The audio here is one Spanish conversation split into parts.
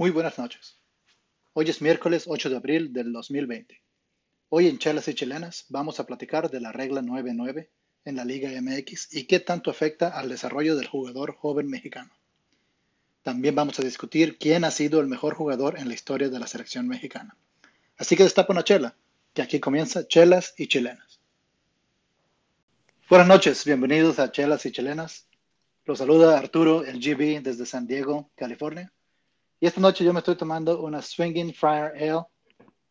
Muy buenas noches. Hoy es miércoles 8 de abril del 2020. Hoy en Chelas y Chilenas vamos a platicar de la regla 9-9 en la Liga MX y qué tanto afecta al desarrollo del jugador joven mexicano. También vamos a discutir quién ha sido el mejor jugador en la historia de la selección mexicana. Así que destapa una chela, que aquí comienza Chelas y Chilenas. Buenas noches, bienvenidos a Chelas y Chilenas. Los saluda Arturo, el GB, desde San Diego, California. Y esta noche yo me estoy tomando una Swinging Friar Ale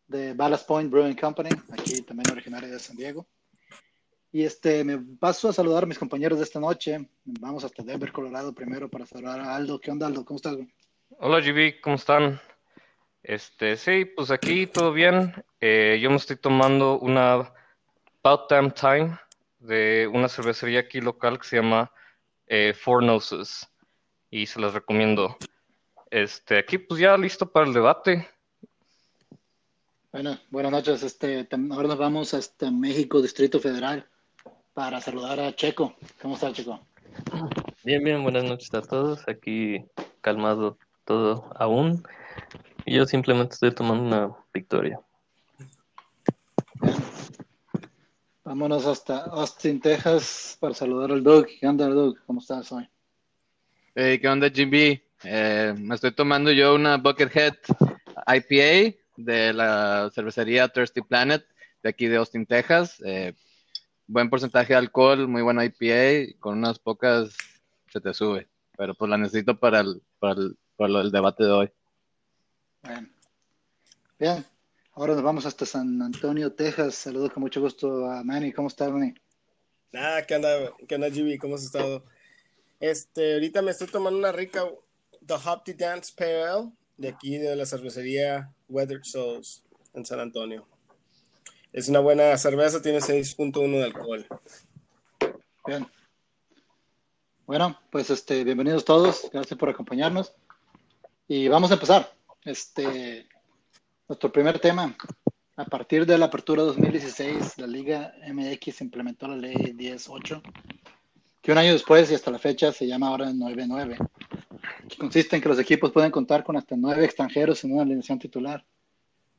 de Ballast Point Brewing Company, aquí también originaria de San Diego. Y este, me paso a saludar a mis compañeros de esta noche. Vamos hasta Denver, Colorado primero para saludar a Aldo. ¿Qué onda, Aldo? ¿Cómo estás? Hola, GB, ¿cómo están? Este, sí, pues aquí todo bien. Eh, yo me estoy tomando una About Damn Time de una cervecería aquí local que se llama eh, Four Noses y se las recomiendo. Este, aquí pues ya listo para el debate. Bueno, buenas noches. Este, ahora nos vamos hasta México, Distrito Federal, para saludar a Checo. ¿Cómo está, Checo? Bien, bien, buenas noches a todos. Aquí calmado todo aún. Y yo simplemente estoy tomando una victoria. Vámonos hasta Austin, Texas, para saludar al Doug. ¿Qué onda, Doug? ¿Cómo estás hoy? Hey, ¿qué onda, Jimmy? Eh, me estoy tomando yo una Buckethead IPA de la cervecería Thirsty Planet de aquí de Austin, Texas. Eh, buen porcentaje de alcohol, muy buena IPA, con unas pocas se te sube, pero pues la necesito para el, para el, para el debate de hoy. Bien. Bien, ahora nos vamos hasta San Antonio, Texas. Saludos con mucho gusto a Manny. ¿Cómo estás, Manny? Nada, ¿qué onda, qué onda Jimmy? ¿Cómo has estado? Este, ahorita me estoy tomando una rica The Hopty Dance Pale de aquí de la cervecería Weathered Souls en San Antonio. Es una buena cerveza, tiene 6.1 de alcohol. Bien. Bueno, pues este, bienvenidos todos, gracias por acompañarnos. Y vamos a empezar. Este, nuestro primer tema. A partir de la apertura 2016, la Liga MX implementó la ley 10.8, que un año después y hasta la fecha se llama ahora 9.9 que consiste en que los equipos pueden contar con hasta nueve extranjeros en una alineación titular,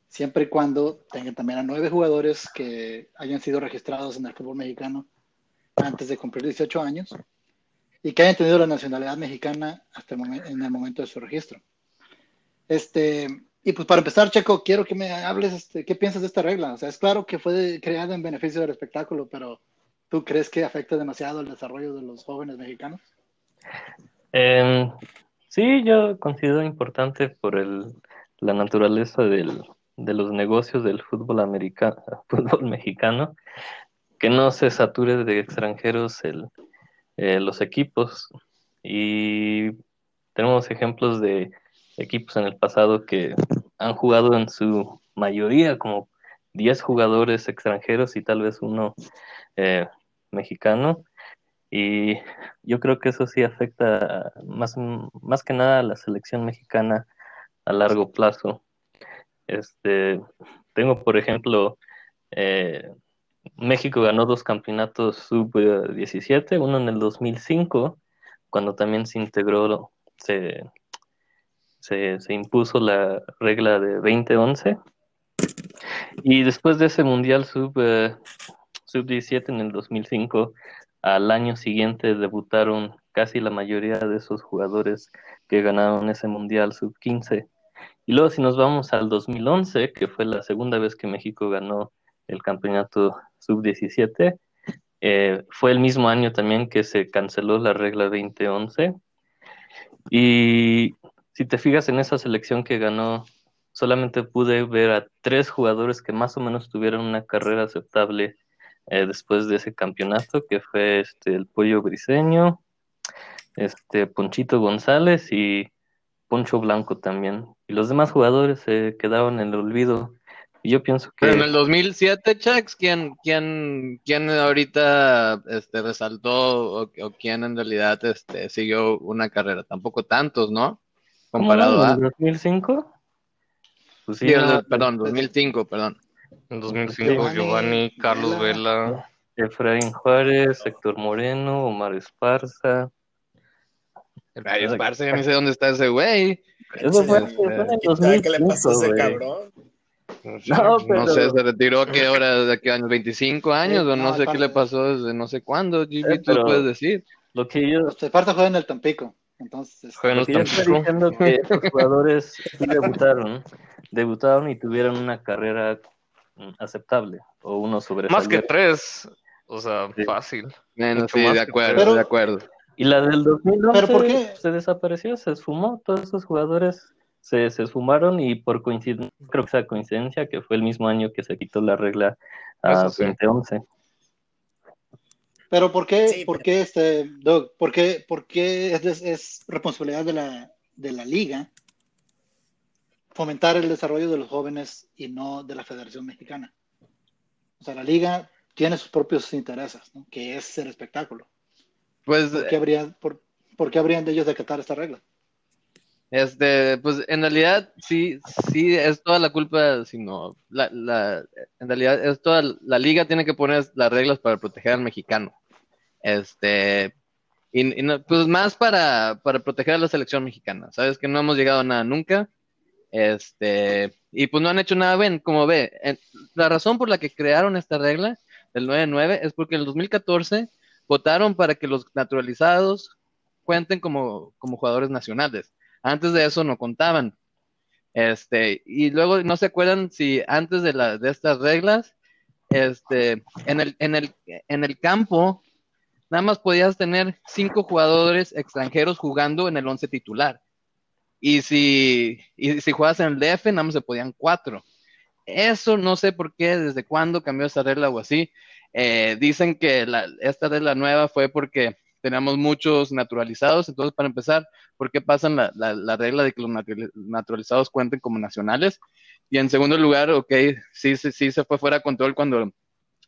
siempre y cuando tengan también a nueve jugadores que hayan sido registrados en el fútbol mexicano antes de cumplir 18 años y que hayan tenido la nacionalidad mexicana hasta el en el momento de su registro. Este, y pues para empezar, Checo, quiero que me hables, este, ¿qué piensas de esta regla? O sea, es claro que fue creada en beneficio del espectáculo, pero ¿tú crees que afecta demasiado el desarrollo de los jóvenes mexicanos? Eh, Sí, yo considero importante por el, la naturaleza del, de los negocios del fútbol, americano, fútbol mexicano, que no se sature de extranjeros el, eh, los equipos. Y tenemos ejemplos de equipos en el pasado que han jugado en su mayoría como 10 jugadores extranjeros y tal vez uno eh, mexicano y yo creo que eso sí afecta más, más que nada a la selección mexicana a largo plazo. Este, tengo, por ejemplo, eh, México ganó dos campeonatos sub-17, uno en el 2005, cuando también se integró, se, se, se impuso la regla de 2011. Y después de ese Mundial sub, eh, sub-17 en el 2005, al año siguiente debutaron casi la mayoría de esos jugadores que ganaron ese Mundial Sub-15. Y luego si nos vamos al 2011, que fue la segunda vez que México ganó el campeonato Sub-17, eh, fue el mismo año también que se canceló la regla 2011. Y si te fijas en esa selección que ganó, solamente pude ver a tres jugadores que más o menos tuvieron una carrera aceptable eh, después de ese campeonato, que fue este, el Pollo Briseño, este, Ponchito González y Poncho Blanco también. Y los demás jugadores se quedaron en el olvido. Y yo pienso que... Pero en el 2007, Chex, ¿quién, quién, quién ahorita este, resaltó o, o, quién en realidad este, siguió una carrera? Tampoco tantos, ¿no? Comparado a... ¿2005? Pues sí, perdón, 2005, perdón. En 2005, Giovanni, Carlos Vela, Efraín Juárez, Héctor Moreno, Omar Esparza. Ay, Esparza, ya no sé dónde está ese güey. Eso fue, Sí, fue en el ¿Quién sabe ¿Qué le 2005, pasó a ese güey. cabrón? No, pero- No sé, se retiró qué hora, de qué años, 25 años, o no no, sé qué le pasó desde no sé cuándo, GB, Eh, tú pero- puedes decir. Lo que yo, Los Esparta juegan en el Tampico. Entonces, este, lo yo estoy diciendo que estos jugadores sí debutaron, debutaron y tuvieron una carrera aceptable o uno Más que tres, o sea, Sí. fácil. Bueno, sí, de acuerdo, Pero- de acuerdo. Y la del 2011 ¿Pero por qué? se desapareció, se esfumó, todos esos jugadores se, se esfumaron y por coincidencia, creo que sea coincidencia, que fue el mismo año que se quitó la regla a sí. 2011. Pero ¿por qué, Sí, por pero- qué este, Doug, por qué, por qué es, es responsabilidad de la, de la liga fomentar el desarrollo de los jóvenes y no de la Federación Mexicana? O sea, la liga tiene sus propios intereses, ¿no? que es el espectáculo. Pues, ¿Por qué, habría, por, por qué habrían de ellos de acatar esta regla? este, pues en realidad sí, sí es toda la culpa, sino la, la, en realidad es toda la liga tiene que poner las reglas para proteger al mexicano. Este, y, y no- pues más para, para proteger a la selección mexicana. Sabes que no hemos llegado a nada nunca. Este, y pues no han hecho nada bien, como ve. la razón por la que crearon esta regla del 9-9 es porque en el 2014 votaron para que los naturalizados cuenten como, como jugadores nacionales. Antes de eso no contaban. Este, y luego no se acuerdan si antes de, la, de estas reglas, este, en el, en el, en el campo, nada más podías tener cinco jugadores extranjeros jugando en el once titular. Y si, y si juegas en el DF, nada más se podían cuatro. Eso no sé por qué, desde cuándo cambió esa regla o así. Eh, dicen que esta regla nueva fue porque tenemos muchos naturalizados. Entonces, para empezar, ¿por qué pasan la, la, la regla de que los naturali- naturalizados cuenten como nacionales? Y en segundo lugar, ok, sí, sí, sí se fue fuera de control cuando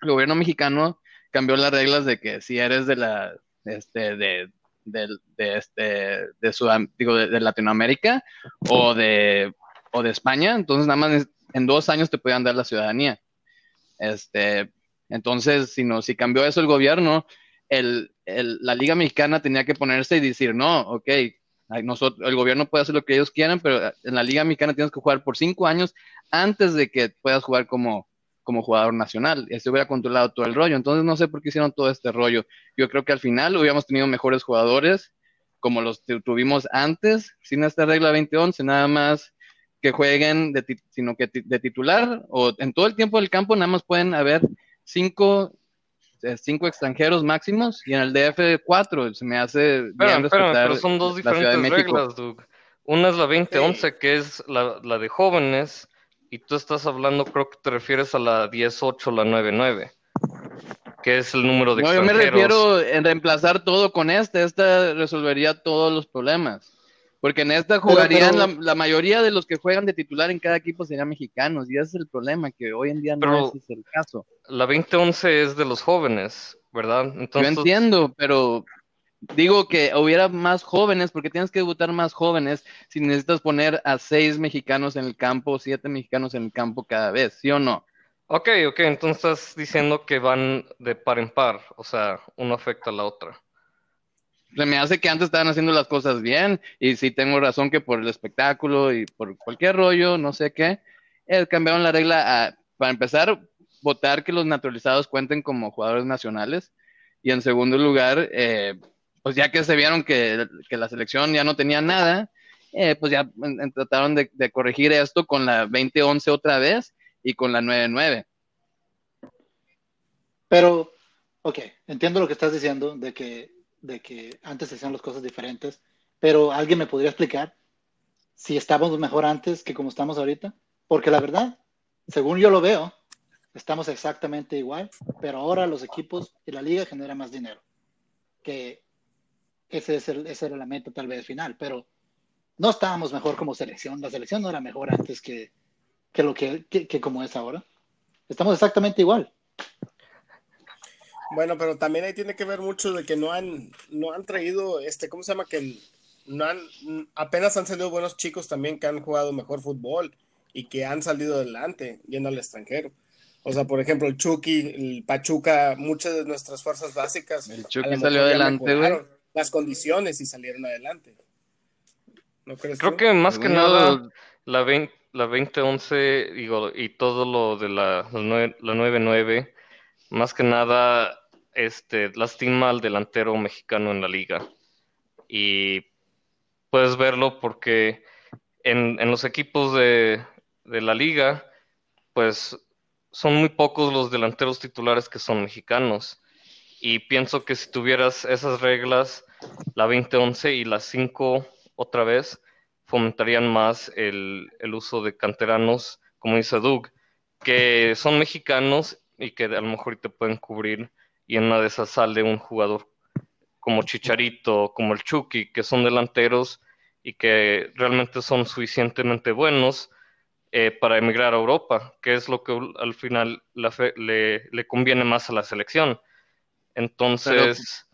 el gobierno mexicano cambió las reglas de que si eres de la, este, de, de, de, este, de, Sudam- digo, de, Latinoamérica o de, o de España, entonces nada más en dos años te podían dar la ciudadanía. Este, entonces, si, no, si cambió eso el gobierno, el, el, la Liga Mexicana tenía que ponerse y decir, no, ok, nosotros, el gobierno puede hacer lo que ellos quieran, pero en la Liga Mexicana tienes que jugar por cinco años antes de que puedas jugar como, como jugador nacional. Y se hubiera controlado todo el rollo. Entonces, no sé por qué hicieron todo este rollo. Yo creo que al final hubiéramos tenido mejores jugadores como los tu- tuvimos antes, sin esta regla 2011, nada más que jueguen, de ti- sino que ti- de titular o en todo el tiempo del campo nada más pueden haber cinco, eh, cinco extranjeros máximos y en el DF cuatro. Se me hace Espera, bien espera, respetar pero son dos diferentes reglas, Doug. Una es la 2011, que es la, la de jóvenes, y tú estás hablando, creo que te refieres a la 18, la 99, que es el número de No, yo me refiero en reemplazar todo con esta. Esta resolvería todos los problemas. Porque en esta jugarían pero- la, la mayoría de los que juegan de titular en cada equipo serían mexicanos. Y ese es el problema, que hoy en día no ese es el caso. La 2011 es de los jóvenes, ¿verdad? Entonces, Yo entiendo, pero digo que hubiera más jóvenes, porque tienes que debutar más jóvenes si necesitas poner a seis mexicanos en el campo, siete mexicanos en el campo cada vez, ¿sí o no? Ok, ok, entonces estás diciendo que van de par en par, o sea, uno afecta a la otra. Se me hace que antes estaban haciendo las cosas bien, y sí tengo razón que por el espectáculo y por cualquier rollo, no sé qué, eh, cambiaron la regla a, para empezar, votar que los naturalizados cuenten como jugadores nacionales, y en segundo lugar, eh, pues ya que se vieron que, la selección ya no tenía nada, eh, pues ya trataron de, de corregir esto con la 2011 otra vez y con la 99. Pero, ok, entiendo lo que estás diciendo de que, de que antes se hacían las cosas diferentes, pero ¿alguien me podría explicar si estábamos mejor antes que como estamos ahorita? Porque la verdad, según yo lo veo, estamos exactamente igual, pero ahora los equipos y la liga generan más dinero. Que ese es el, ese era la meta tal vez final, pero no estábamos mejor como selección. La selección no era mejor antes que, que lo que, que, que como es ahora. Estamos exactamente igual. Bueno, pero también ahí tiene que ver mucho de que no han, no han traído, este, ¿cómo se llama? Que no han, apenas han salido buenos chicos también que han jugado mejor fútbol y que han salido adelante yendo al extranjero. O sea, por ejemplo, el Chucky, el Pachuca, muchas de nuestras fuerzas básicas. El Chucky salió adelante, güey. Las condiciones y salieron adelante. ¿No crees Creo tú? que más que nada la 20, la 2011 digo, y todo lo de la, la, nue- la 9-9, más que nada este, lastima al delantero mexicano en la liga. Y puedes verlo porque en, en los equipos de, de la liga, pues son muy pocos los delanteros titulares que son mexicanos. Y pienso que si tuvieras esas reglas, la 2011 y la 5 otra vez, fomentarían más el, el uso de canteranos, como dice Doug, que son mexicanos y que a lo mejor te pueden cubrir y en una de esas sale un jugador como Chicharito, como el Chucky, que son delanteros y que realmente son suficientemente buenos eh, para emigrar a Europa, que es lo que al final le, le conviene más a la selección. Entonces,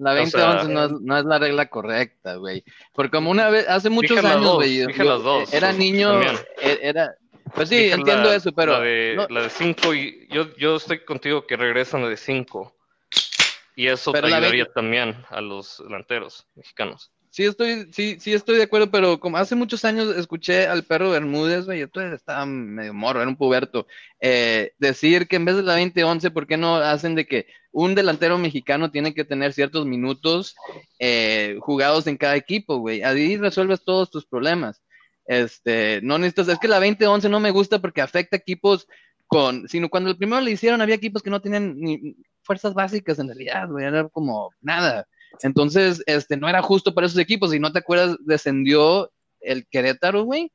La O 2011 sea- no, es, no es la regla correcta, güey. Porque como una vez, hace muchos años, güey, era niño, también. e- era, pues sí, dije entiendo la- eso, pero la de, no- la de cinco y yo, yo estoy contigo que regresan de 5 y eso Pero la ayudaría 20 también a los delanteros mexicanos. sí estoy, sí, sí estoy de acuerdo, pero como hace muchos años escuché al perro Bermúdez, güey, todavía estaba medio morro, era un puberto, eh, decir que en vez de la 2011, ¿por qué no hacen de que un delantero mexicano tiene que tener ciertos minutos eh, jugados en cada equipo, güey? Ahí resuelves todos tus problemas. Este, no necesitas, es que la 2011 no me gusta porque afecta equipos con, sino cuando el primero le hicieron había equipos que no tenían ni fuerzas básicas en realidad, güey, era como nada. Entonces, este, no era justo para esos equipos. Si no te acuerdas, descendió el Querétaro, güey,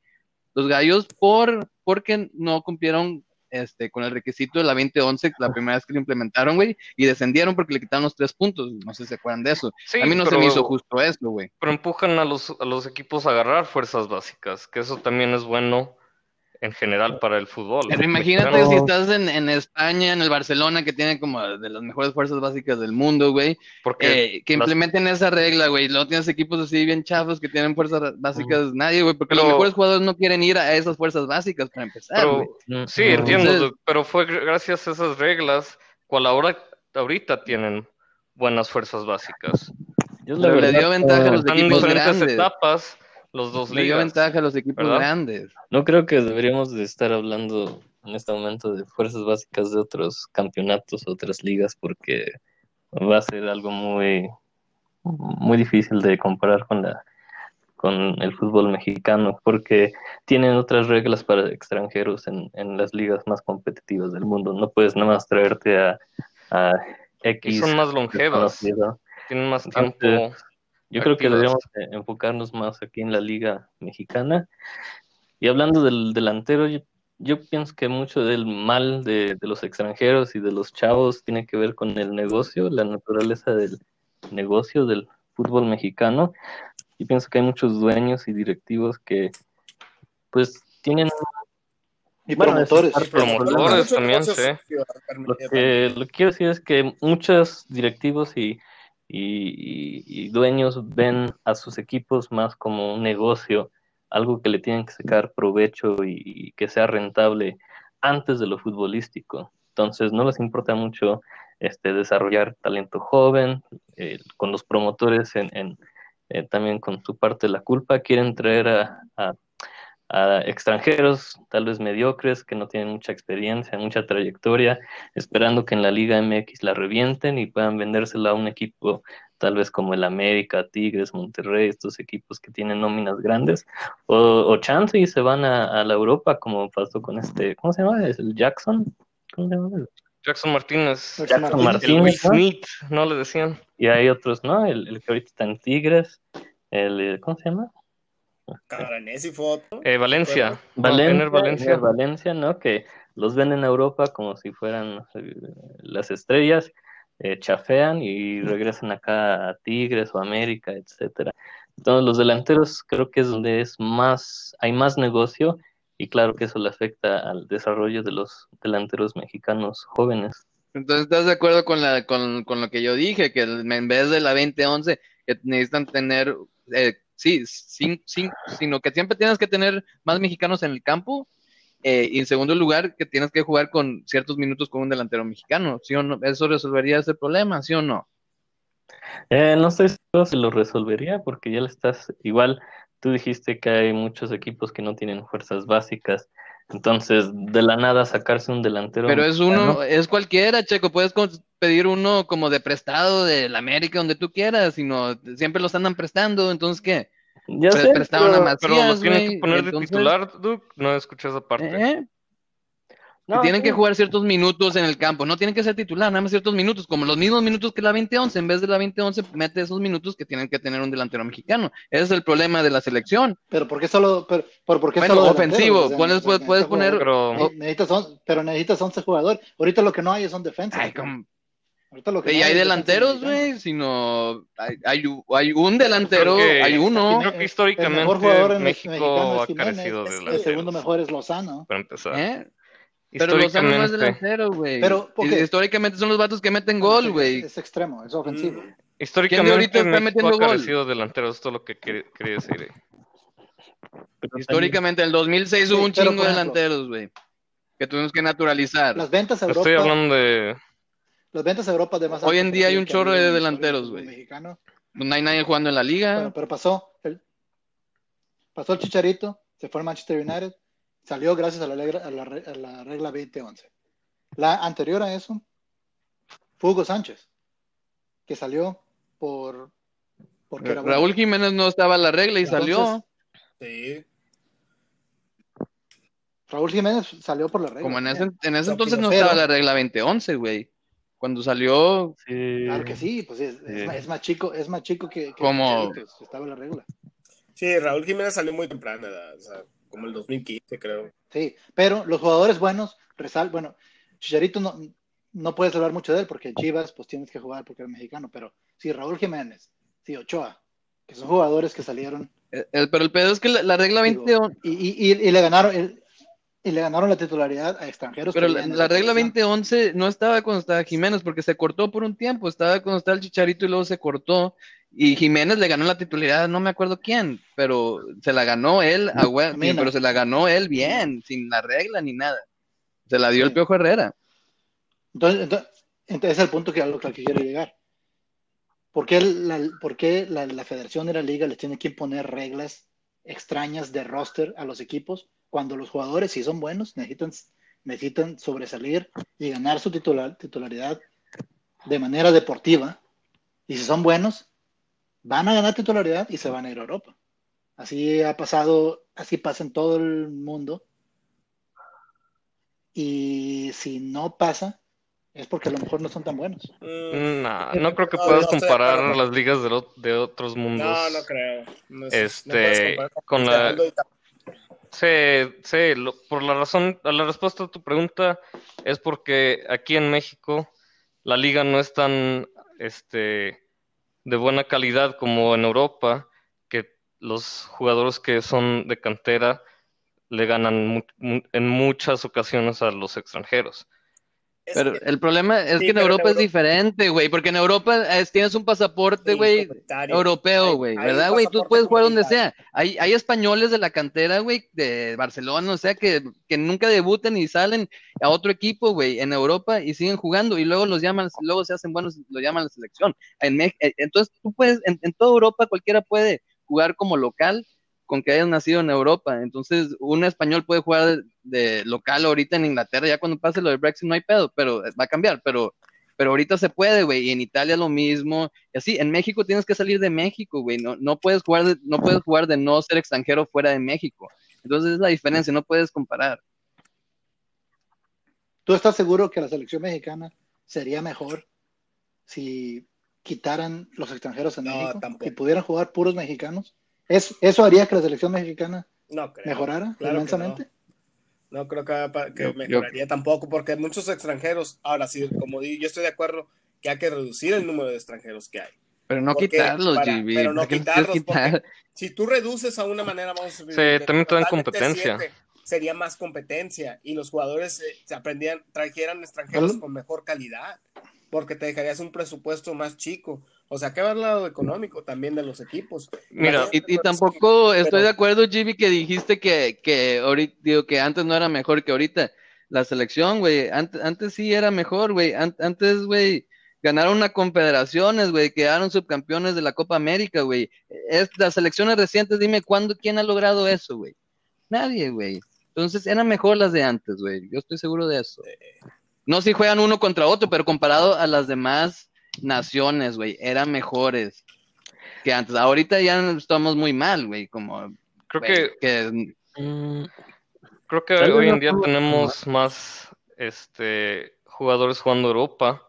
los gallos, por, porque no cumplieron este, con el requisito de la 2011, la primera vez que lo implementaron, güey, y descendieron porque le quitaron los tres puntos. No sé si se acuerdan de eso. Sí, a mí no se me hizo justo eso, güey. Pero empujan a los, a los equipos a agarrar fuerzas básicas, que eso también es bueno en general para el fútbol. Pero imagínate mexicano. si estás en, en España, en el Barcelona, que tiene como de las mejores fuerzas básicas del mundo, güey, Porque eh, que las- implementen esa regla, güey. Luego tienes equipos así bien chafos que tienen fuerzas básicas, nadie, güey, porque los mejores jugadores no quieren ir a esas fuerzas básicas para empezar, pero- Sí, entiendo, pero fue gr- gracias a esas reglas cual ahora ahorita tienen buenas fueras básicas. Yo la Pero le dio ventaja a los en equipos diferentes grandes. etapas los dos Le dio ventaja a los equipos ¿verdad? grandes. No creo que deberíamos de estar hablando en este momento de fuerzas básicas de otros campeonatos, otras ligas, porque va a ser algo muy, muy difícil de comparar con la con el fútbol mexicano, porque tienen otras reglas para extranjeros en, en las ligas más competitivas del mundo. No puedes nada más traerte a, a Y X son más longevas, tienen más Entonces, tiempo. Yo creo que deberíamos de enfocarnos más aquí en la liga mexicana. Y hablando del delantero, yo, yo pienso que mucho del mal de, de los extranjeros y de los chavos tiene que ver con el negocio, la naturaleza del negocio del fútbol mexicano. Y pienso que hay muchos dueños y directivos que pues tienen Y Bueno, promotores. también, sí. Lo que, lo que quiero decir es que muchos directivos y, y- dueños ven a sus equipos más como un negocio, algo que le tienen que sacar provecho y, y que sea rentable antes de lo futbolístico. Entonces no les importa mucho este, desarrollar talento joven, eh, con los promotores en, en, eh, también con su parte de la culpa, quieren traer a, a a extranjeros tal vez mediocres que no tienen mucha experiencia, mucha trayectoria, esperando que en la Liga MX la revienten y puedan vendérsela a un equipo tal vez como el América, Tigres, Monterrey, estos equipos que tienen nóminas grandes, o, o chance y se van a, a la Europa como pasó con este, ¿cómo se llama? ¿Es el Jackson? ¿Cómo se llama? Jackson Martínez, Jackson el Martínez, Will ¿no? Smith, ¿no le decían? Y hay otros, ¿no? El, el que ahorita está en Tigres, el, eh, ¿cómo se llama? Caranesi foto. Eh, Valencia, Valencia, Ener Valencia. Valencia, ¿no? Que los ven en Europa como si fueran eh, las estrellas, eh, chafean y regresan acá a Tigres o América, etcétera. Entonces los delanteros creo que es donde es más, hay más negocio y claro que eso le afecta al desarrollo de los delanteros mexicanos jóvenes. Entonces, ¿estás de acuerdo con, la, con, con lo que yo dije? Que en vez de la 2011, que necesitan tener, eh, sí, sin, sin, sino que siempre tienes que tener más mexicanos en el campo. eh, y en segundo lugar, que tienes que jugar con ciertos minutos con un delantero mexicano. ¿Sí o no? ¿Eso resolvería ese problema? ¿Sí o no? Eh, no seguro si lo resolvería porque ya le estás igual tú dijiste que hay muchos equipos que no tienen fuerzas básicas. Entonces, de la nada sacarse un delantero. Pero es uno, es cualquiera, Checo. Puedes pedir uno como de prestado del América, donde tú quieras, sino siempre los andan prestando. Entonces, ¿qué? Ya Pre- sé, prestaron pero- a Macías, Pero lo tienen que poner de entonces- titular, Duke. No escuché esa parte. ¿Eh? No, tienen sí. que jugar ciertos minutos en el campo. No tienen que ser titular, nada más ciertos minutos, como los mismos minutos que la 2011. En vez de la 2011, mete esos minutos que tienen que tener un delantero mexicano. Ese es el problema de la selección. Pero ¿por qué solo, pero, pero ¿por qué Bueno, solo ofensivo, puedes- puedes poner-. Pero Ne- necesitas on- pero necesitas 11 jugadores. Ahorita lo que no hay es un defensa. Ay, como- Ahorita lo que Y hay delanteros, güey, sino hay, hay, un delantero, que- hay uno. Creo que El históricamente mejor jugador en el México ha carecido de El El delanteros. segundo mejor es Lozano. Para empezar. ¿eh? Pero Lozano no es delantero, güey. Pero, ok. Y Históricamente son los vatos que meten gol, güey. Es extremo, es ofensivo. Mm. históricamente ahorita está metiendo ha gol? carecido de delanteros. Esto es lo que quería, quería decir. eh. pero Históricamente, en el 2006 hubo un chingo de delanteros, güey. Que tuvimos que naturalizar. Las ventas a Europa. Estoy hablando de. Las ventas a Europa de más Hoy en día hay un chorro de delanteros, güey. No hay nadie jugando en la liga. Bueno, pero pasó. el- pasó el Chicharito, se fue al Manchester United, salió gracias a la, regla- a la a la regla 2011. La anterior a eso fue Hugo Sánchez, que salió por. Porque era bueno. Raúl Jiménez no estaba en la regla y Entonces, salió. Sí. Raúl Jiménez salió por la regla. Como en ese, en ese entonces no estaba la regla 2011, güey. Cuando salió, Sí. Claro que sí, pues es, es Sí. más, es más chico, es más chico que, que Como- que estaba en la regla. Sí, Raúl Jiménez salió muy temprano, o sea, como el 2015, creo. Sí, pero los jugadores buenos, resal, bueno, Chicharito no, no puedes hablar mucho de él porque Chivas pues tienes que jugar porque es mexicano, pero sí, Raúl Jiménez, sí, Ochoa, que son jugadores que salieron eh, el- pero el pedo es que la, la regla digo, 2011, y, y, y, y le ganaron el- y le ganaron la titularidad a extranjeros. pero la, la regla selección. 2011 no estaba cuando estaba Jiménez porque se cortó por un tiempo, estaba cuando estaba el Chicharito y luego se cortó y Jiménez le ganó la titularidad, no me acuerdo quién, pero se la ganó él, a sí, pero se la ganó él bien, sin la regla ni nada. Se la dio el. Piojo Herrera. Entonces, entonces, entonces es el punto que a lo que quiero llegar. ¿Por qué, la, por qué la, la federación de la liga les tiene que imponer reglas extrañas de roster a los equipos cuando los jugadores, si son buenos, necesitan, necesitan sobresalir y ganar su titular, titularidad de manera deportiva? Y si son buenos, van a ganar titularidad y se van a ir a Europa. Así ha pasado, así pasa en todo el mundo. Y si no pasa, es porque a lo mejor no son tan buenos. Mm, Nah, no creo que No, puedas no comparar las ligas de, lo- de otros mundos. no, no creo. No es- Este, con la- Sí, sí, lo- por la razón, la respuesta a tu pregunta es porque aquí en México la liga no es tan este, de buena calidad como en Europa, que los jugadores que son de cantera le ganan en muchas ocasiones a los extranjeros. Es Pero que- el problema es Sí, que en Europa es diferente, güey, porque en Europa es- tienes un pasaporte, güey, europeo, güey, ¿verdad, güey? Tú puedes jugar donde sea. Hay, hay españoles de la cantera, güey, de Barcelona, o sea, que, que nunca debutan y salen a otro equipo, güey, en Europa y siguen jugando y luego los llaman, luego se hacen buenos, lo llaman a la selección. En eh, entonces, tú puedes, en, en toda Europa cualquiera puede jugar como local con que hayas nacido en Europa. Entonces, un español puede jugar de, de local ahorita en Inglaterra, ya cuando pase lo del Brexit no hay pedo, pero va a cambiar, pero, pero ahorita se puede, güey, y en Italia lo mismo, y así, en México tienes que salir de México, güey, no, no puedes jugar de, no puedes jugar de no ser extranjero fuera de México. Entonces es la diferencia, no puedes comparar. ¿Tú estás seguro que la selección mexicana sería mejor si quitaran los extranjeros en No, México tampoco. y pudieran jugar puros mexicanos? ¿Es, ¿Eso haría que la selección mexicana No creo. mejorara Claro inmensamente? No creo que, que Yo- yo- mejoraría tampoco, porque muchos extranjeros, ahora sí, como di, yo estoy de acuerdo que hay que reducir el número de extranjeros que hay. Pero no Porque quitarlos, para- GB, pero no ¿por qué los quitarlos, quitar? Si tú reduces a una manera, vamos a Sí, también dan competencia. sería más competencia y los jugadores eh, se aprendían, trajeran extranjeros con mejor calidad, porque te dejarías un presupuesto más chico. O sea, que va al lado económico también de los equipos. Mira, Y, tampoco estoy de acuerdo, GB, que dijiste que, que ahorita, digo, que antes no era mejor que ahorita. La selección, güey, antes, antes sí era mejor, güey. An- antes, güey, ganaron una confederaciones, güey, quedaron subcampeones de la Copa América, güey. Es, las selecciones recientes, dime cuándo, quién ha logrado eso, güey. Nadie, güey. Entonces eran mejor las de antes, güey. Yo estoy seguro de eso. No si juegan uno contra otro, pero comparado a las demás naciones, güey, eran mejores que antes. Ahorita ya estamos muy mal, güey, como Creo que, que Mm, creo que hoy en día tenemos más este, jugadores jugando Europa,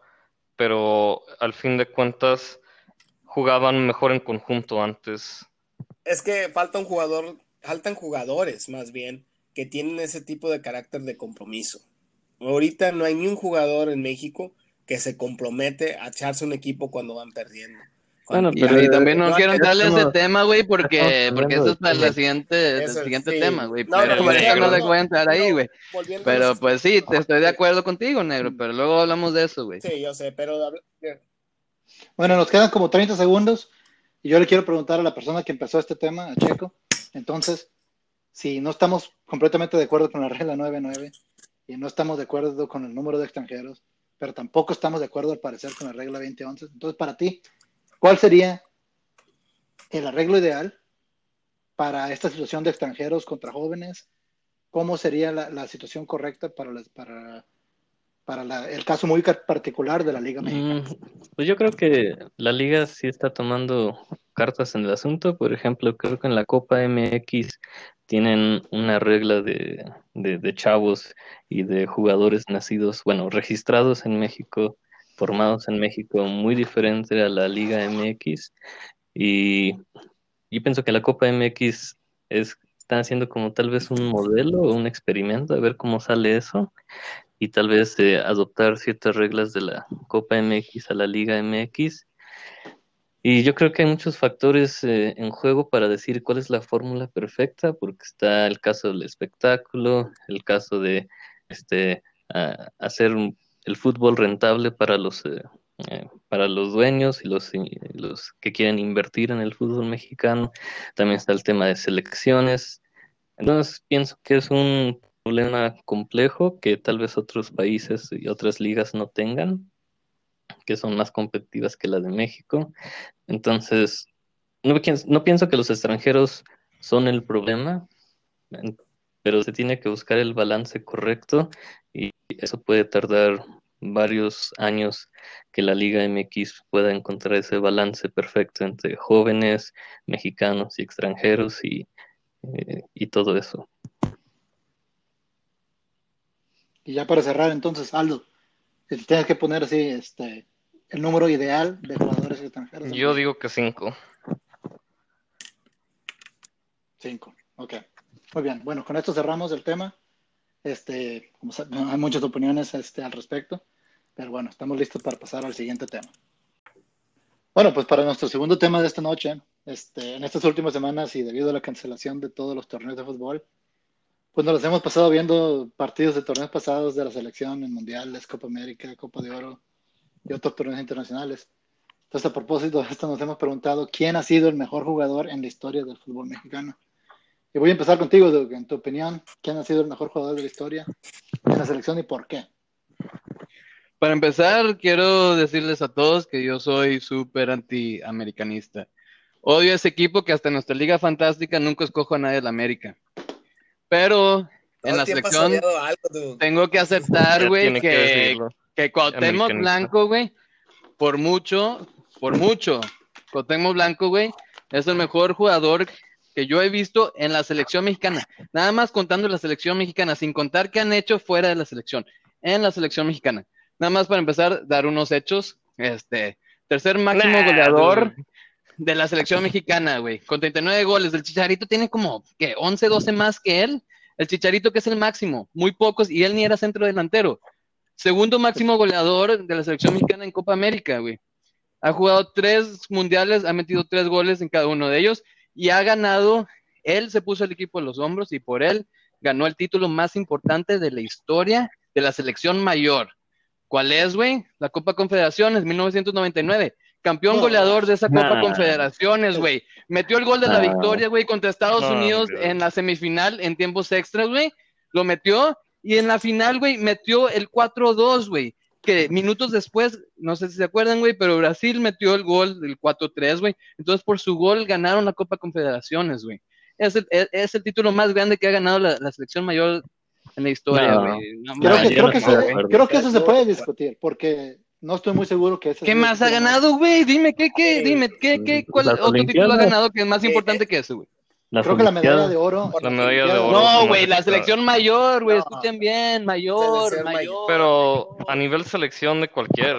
pero al fin de cuentas jugaban mejor en conjunto antes. Es que falta un jugador, faltan jugadores más bien que tienen ese tipo de carácter de compromiso. Ahorita no hay ni un jugador en México que se compromete a echarse un equipo cuando van perdiendo. Bueno, Y, pero y también no no, quiero entrarle a ese tema, güey, porque, porque eso es para la siguiente, Eso, el siguiente sí. tema, güey. No, pero no, eso no no, le voy a entrar ahí, güey. Pero los- pues sí, te estoy de acuerdo contigo, negro, pero luego hablamos de eso, güey. Sí, yo sé, pero Bueno, nos quedan como 30 segundos y yo le quiero preguntar a la persona que empezó este tema, a Checo. Entonces, si no estamos completamente de acuerdo con la regla 9-9 y no estamos de acuerdo con el número de extranjeros, pero tampoco estamos de acuerdo al parecer con la regla 20-11, entonces para ti, ¿cuál sería el arreglo ideal para esta situación de extranjeros contra jóvenes? ¿Cómo sería la, la situación correcta para, las- para, para la- el caso muy particular de la Liga Mexicana? Mm, Pues yo creo que la liga sí está tomando cartas en el asunto. Por ejemplo, creo que en la Copa MX tienen una regla de, de, chavos y de jugadores nacidos, bueno, registrados en México, formados en México, muy diferente a la Liga MX. Y yo pienso que la Copa MX es, está haciendo como tal vez un modelo o un experimento, a ver cómo sale eso y tal vez eh, adoptar ciertas reglas de la Copa MX a la Liga MX. Y yo creo que hay muchos factores eh, en juego para decir cuál es la fórmula perfecta, porque está el caso del espectáculo, el caso de este a- hacer el fútbol rentable para los eh, eh, para los dueños y los, y los que quieren invertir en el fútbol mexicano. También está el tema de selecciones. Entonces pienso que es un problema complejo que tal vez otros países y otras ligas no tengan, que son más competitivas que la de México. Entonces, no, pienso- que los extranjeros son el problema, pero se tiene que buscar el balance correcto y eso puede tardar varios años que la Liga MX pueda encontrar ese balance perfecto entre jóvenes, mexicanos y extranjeros y, eh, y todo eso. Y ya para cerrar, entonces, Aldo, si tienes que poner así este, el número ideal de jugadores extranjeros. Yo digo que cinco. Cinco. Ok. Muy bien. Bueno, con esto cerramos el tema. Este, como hay muchas opiniones este, al respecto, pero bueno, estamos listos para pasar al siguiente tema. Bueno, pues para nuestro segundo tema de esta noche, este, en estas últimas semanas y debido a la cancelación de todos los torneos de fútbol, pues nos los hemos pasado viendo partidos de torneos pasados de la selección en mundiales, Copa América, Copa de Oro y otros torneos internacionales. Entonces, a propósito de esto, nos hemos preguntado quién ha sido el mejor jugador en la historia del fútbol mexicano. Y voy a empezar contigo. En tu opinión, ¿quién ha sido el mejor jugador de la historia en la selección y por qué? Para empezar, quiero decirles a todos que yo soy súper anti-americanista. Odio a ese equipo que hasta en nuestra liga fantástica nunca escojo a nadie de la América. Pero todo en la algo, tú. tengo que aceptar, güey, que que, que Cuauhtémoc. Blanco, güey, por mucho, por mucho, Cuauhtémoc Blanco, güey, es el mejor jugador que yo he visto en la selección mexicana. Nada más contando la selección mexicana, sin contar qué han hecho fuera de la selección, en la selección mexicana. Nada más para empezar, dar unos hechos. Este, tercer máximo Nah, goleador dude. De la selección mexicana, güey, con 39 goles. El Chicharito tiene como, ¿qué? 11, 12 más que él. El Chicharito que es el máximo, muy pocos, y él ni era centro delantero. Segundo máximo goleador de la selección mexicana en Copa América, güey. Ha jugado tres mundiales, ha metido tres goles en cada uno de ellos y ha ganado. Él se puso el equipo en los hombros y por él ganó el título más importante de la historia de la selección mayor. ¿Cuál es, güey? La Copa Confederaciones, 1999. Campeón goleador de esa Copa Nah. Confederaciones, güey. Metió el gol de la victoria, güey, contra Estados Unidos en la semifinal en tiempos extras, güey. Lo metió y en la final, güey, metió el 4-2, güey. que minutos después, no sé si se acuerdan, güey, pero Brasil metió el gol del 4-3, güey. Entonces, por su gol ganaron la Copa Confederaciones, güey. Es el, es, es el título más grande que ha ganado la, la selección mayor en la historia, No. güey. No Creo no creo que eso se puede discutir, porque no estoy muy seguro que ese ¿Qué más ha ganado, güey? Dime, ¿qué, qué? Eh, Dime, ¿qué, qué, cuál otro título ha ganado que es más Eh, importante eh, que ese, güey? Creo que la medalla de oro. La medalla de oro. No, güey, la selección mayor, güey, No. escuchen bien, mayor, mayor. Pero a nivel selección de cualquier.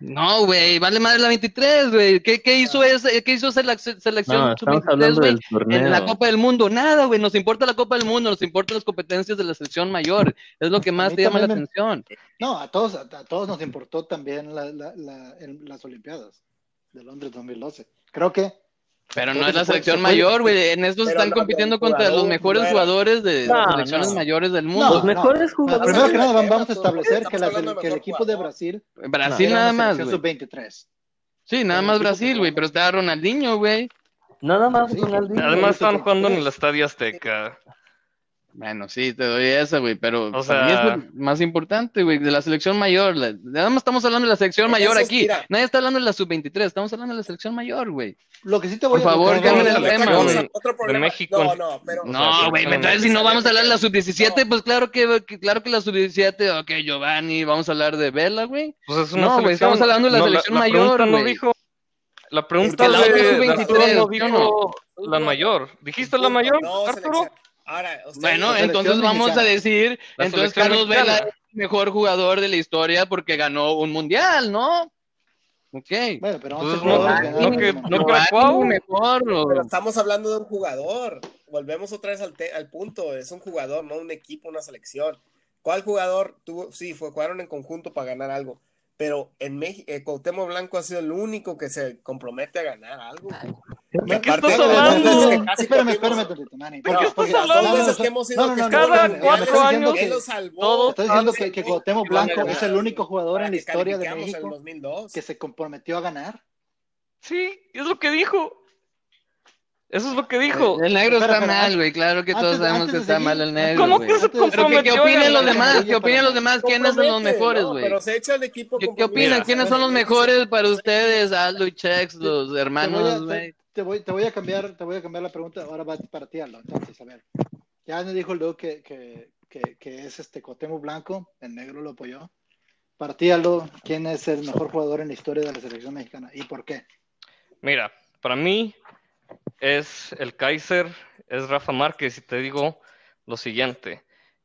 No, güey, vale madre la 23, güey. ¿Qué, qué hizo ese, qué hizo esa la se- selección No, estamos sub-23, hablando güey? del torneo. En la Copa del Mundo, nada, güey, nos importa la Copa del Mundo, nos importan las competencias de la selección mayor, es lo que más te llama la me- atención. No, a todos, a, a todos nos importó también la, la, la- en las Olimpiadas de Londres 2012. Creo que Pero no es la selección mayor, güey, en estos están no, compitiendo contra los mejores jugadores de No, las selecciones no. mayores del mundo. Los mejores jugadores. primero que nada vamos a establecer que, la- de que el equipo de. Brasil Brasil nada más, selección güey. sub-23. Sí, nada más Brasil, güey, pero estaba Ronaldinho, güey. Nada más. Ronaldinho. Además estaban sí, jugando en el Estadio Azteca. Bueno, sí, te doy esa, güey, pero O para mí sea- es lo más importante, güey, de la selección mayor. la- nada más estamos hablando de la selección mayor aquí. mira. Nadie está hablando de la sub-23, estamos hablando de la selección mayor, güey. Lo que sí te voy Por a favor, que- cambien el tema, güey. otro problema. México. No, no, pero. O No, güey, no, entonces si no vamos a hablar de la sub-17, No. pues claro que, que- claro que la sub-17, ok, Giovanni, vamos a hablar de Vela, güey. Pues es una No, güey, estamos hablando de la No, selección la mayor, no dijo. La pregunta Porque la de, otra de sub-23, Arturo no ¿sí o dijo la mayor. ¿Dijiste la mayor, No, Arturo? Ahora, Bueno, entonces vamos a decir, La entonces Carlos Vela es el mejor jugador de la historia porque ganó un mundial, ¿no? Ok. Bueno, pero 11 no, no, que- no Cuau. mejor, Pero estamos hablando de un jugador. Volvemos otra vez al, te- al punto. Es un jugador, no un equipo, una selección. ¿Cuál jugador tuvo? Sí, fue, jugaron en conjunto para ganar algo. Pero en México, eh, Cuauhtémoc Blanco ha sido el único que se compromete a ganar algo. ¿De qué estás hablando? Espérame, espérame Porque- porque- las dos hablando? que hemos ido cada cuatro me estás años, Estás diciendo que, Cuauhtémoc Blanco es el único jugador en la historia de México 2002. que se comprometió a ganar. Sí, es lo que dijo. Eso es lo que dijo. El negro está mal, güey. Claro que antes todos sabemos antes que está seguir, mal el negro. ¿Cómo güey. que se ¿qué, qué comprometió a opinan los demás? ¿Qué opinan los demás? ¿Quiénes son los mejores, ¿no? güey? Pero se echa el equipo. ¿Qué, qué opinan? compromiso. ¿Quiénes son los mejores para ustedes? Aldo y Chex, los hermanos, güey. te, voy, te voy a cambiar, te voy a cambiar la pregunta. Ahora va para ti, Aldo. Entonces, a ver. Ya me dijo Leo que, que, que, que es este Cuauhtémoc Blanco, el negro lo apoyó. Para ti, Aldo, ¿quién es el mejor jugador en la historia de la selección mexicana y por qué? Mira, para mí es el Kaiser, es Rafa Márquez, y te digo lo siguiente,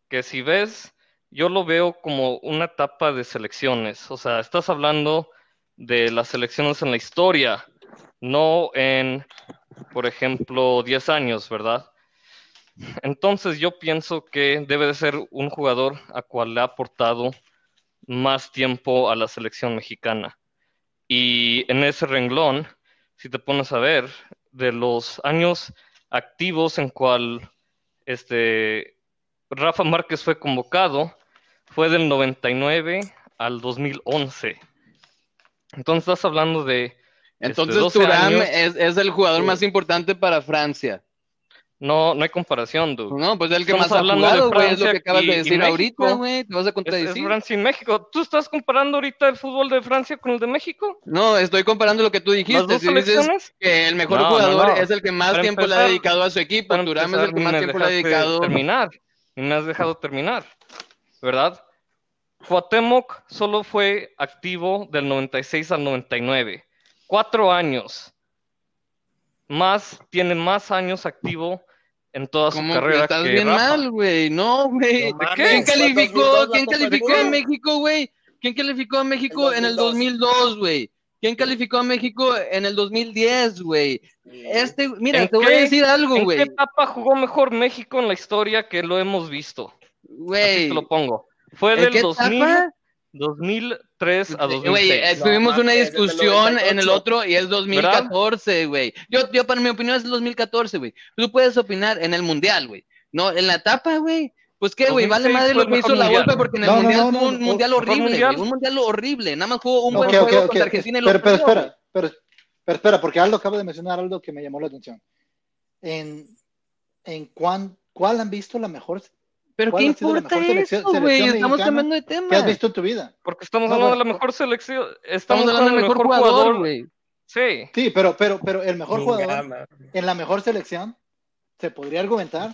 que si ves, yo lo veo como una etapa de selecciones, o sea, estás hablando de las selecciones en la historia, no en, por ejemplo, 10 años, ¿verdad? Entonces yo pienso que debe de ser un jugador a cual le ha aportado más tiempo a la selección mexicana. Y en ese renglón, si te pones a ver, de los años activos en cual este Rafa Márquez fue convocado, fue del 99 al 2011. Entonces estás hablando de Entonces 12 Turán años. es, es el jugador Sí. más importante para Francia. No no hay comparación, dude. No, pues el que Estamos más ha hablando de jugado, güey, es lo que acabas y- de y decir ahorita, güey. Te vas a Es, es contradecir. Francia y México. ¿Tú estás comparando ahorita el fútbol de Francia con el de México? No, estoy comparando lo que tú ¿Las dijiste. Si dices que el mejor No, no, jugador no. es el que más Para tiempo le ha empezar- dedicado a su equipo. Turán es empezar, el que más tiempo le ha dedicado. terminar. Ni me has dejado terminar. ¿Verdad? Cuauhtémoc solo fue activo del 96 al 99. Cuatro años. Más, tiene más años activo en toda su carrera estás que bien Rafa. mal, güey. No, güey. No ¿Quién calificó, 2002 la ¿quién calificó a. México, güey? ¿Quién calificó a México El en el 2002? 2002, güey? ¿Quién calificó a México en el 2010, güey? Este, mira, ¿En te voy qué- a decir algo, ¿En güey. qué etapa jugó mejor México en la historia que lo hemos visto? Así Güey. te lo pongo. Fue ¿En del qué 2000, etapa? 2003 a 2006. Güey, eh, tuvimos No, una desde el discusión en el 98. otro y es 2014, güey. Yo, yo, para mi opinión, es el 2014, güey. Tú puedes opinar en el mundial, güey. No, en la etapa, güey. Pues qué, güey, vale 2006 madre lo que hizo mejor la mundial. golpe porque en el No, mundial no, fue un no, mundial horrible, mundial. güey. Un mundial horrible. Nada más jugó un buen ok, juego ok. contra Argentina y lo Pero, pero perdió, espera, pero, pero espera, porque Aldo acaba de mencionar algo que me llamó la atención. En, en cuán- ¿Cuál han visto la mejor Pero ¿Cuál ¿qué importa eso, güey? Estamos cambiando de tema. ¿Qué has visto en tu vida? Porque estamos No, hablando de la mejor selección. Estamos Estamos hablando del mejor jugador, güey. Sí. Sí, pero, pero, pero el mejor jugador en la mejor selección se podría argumentar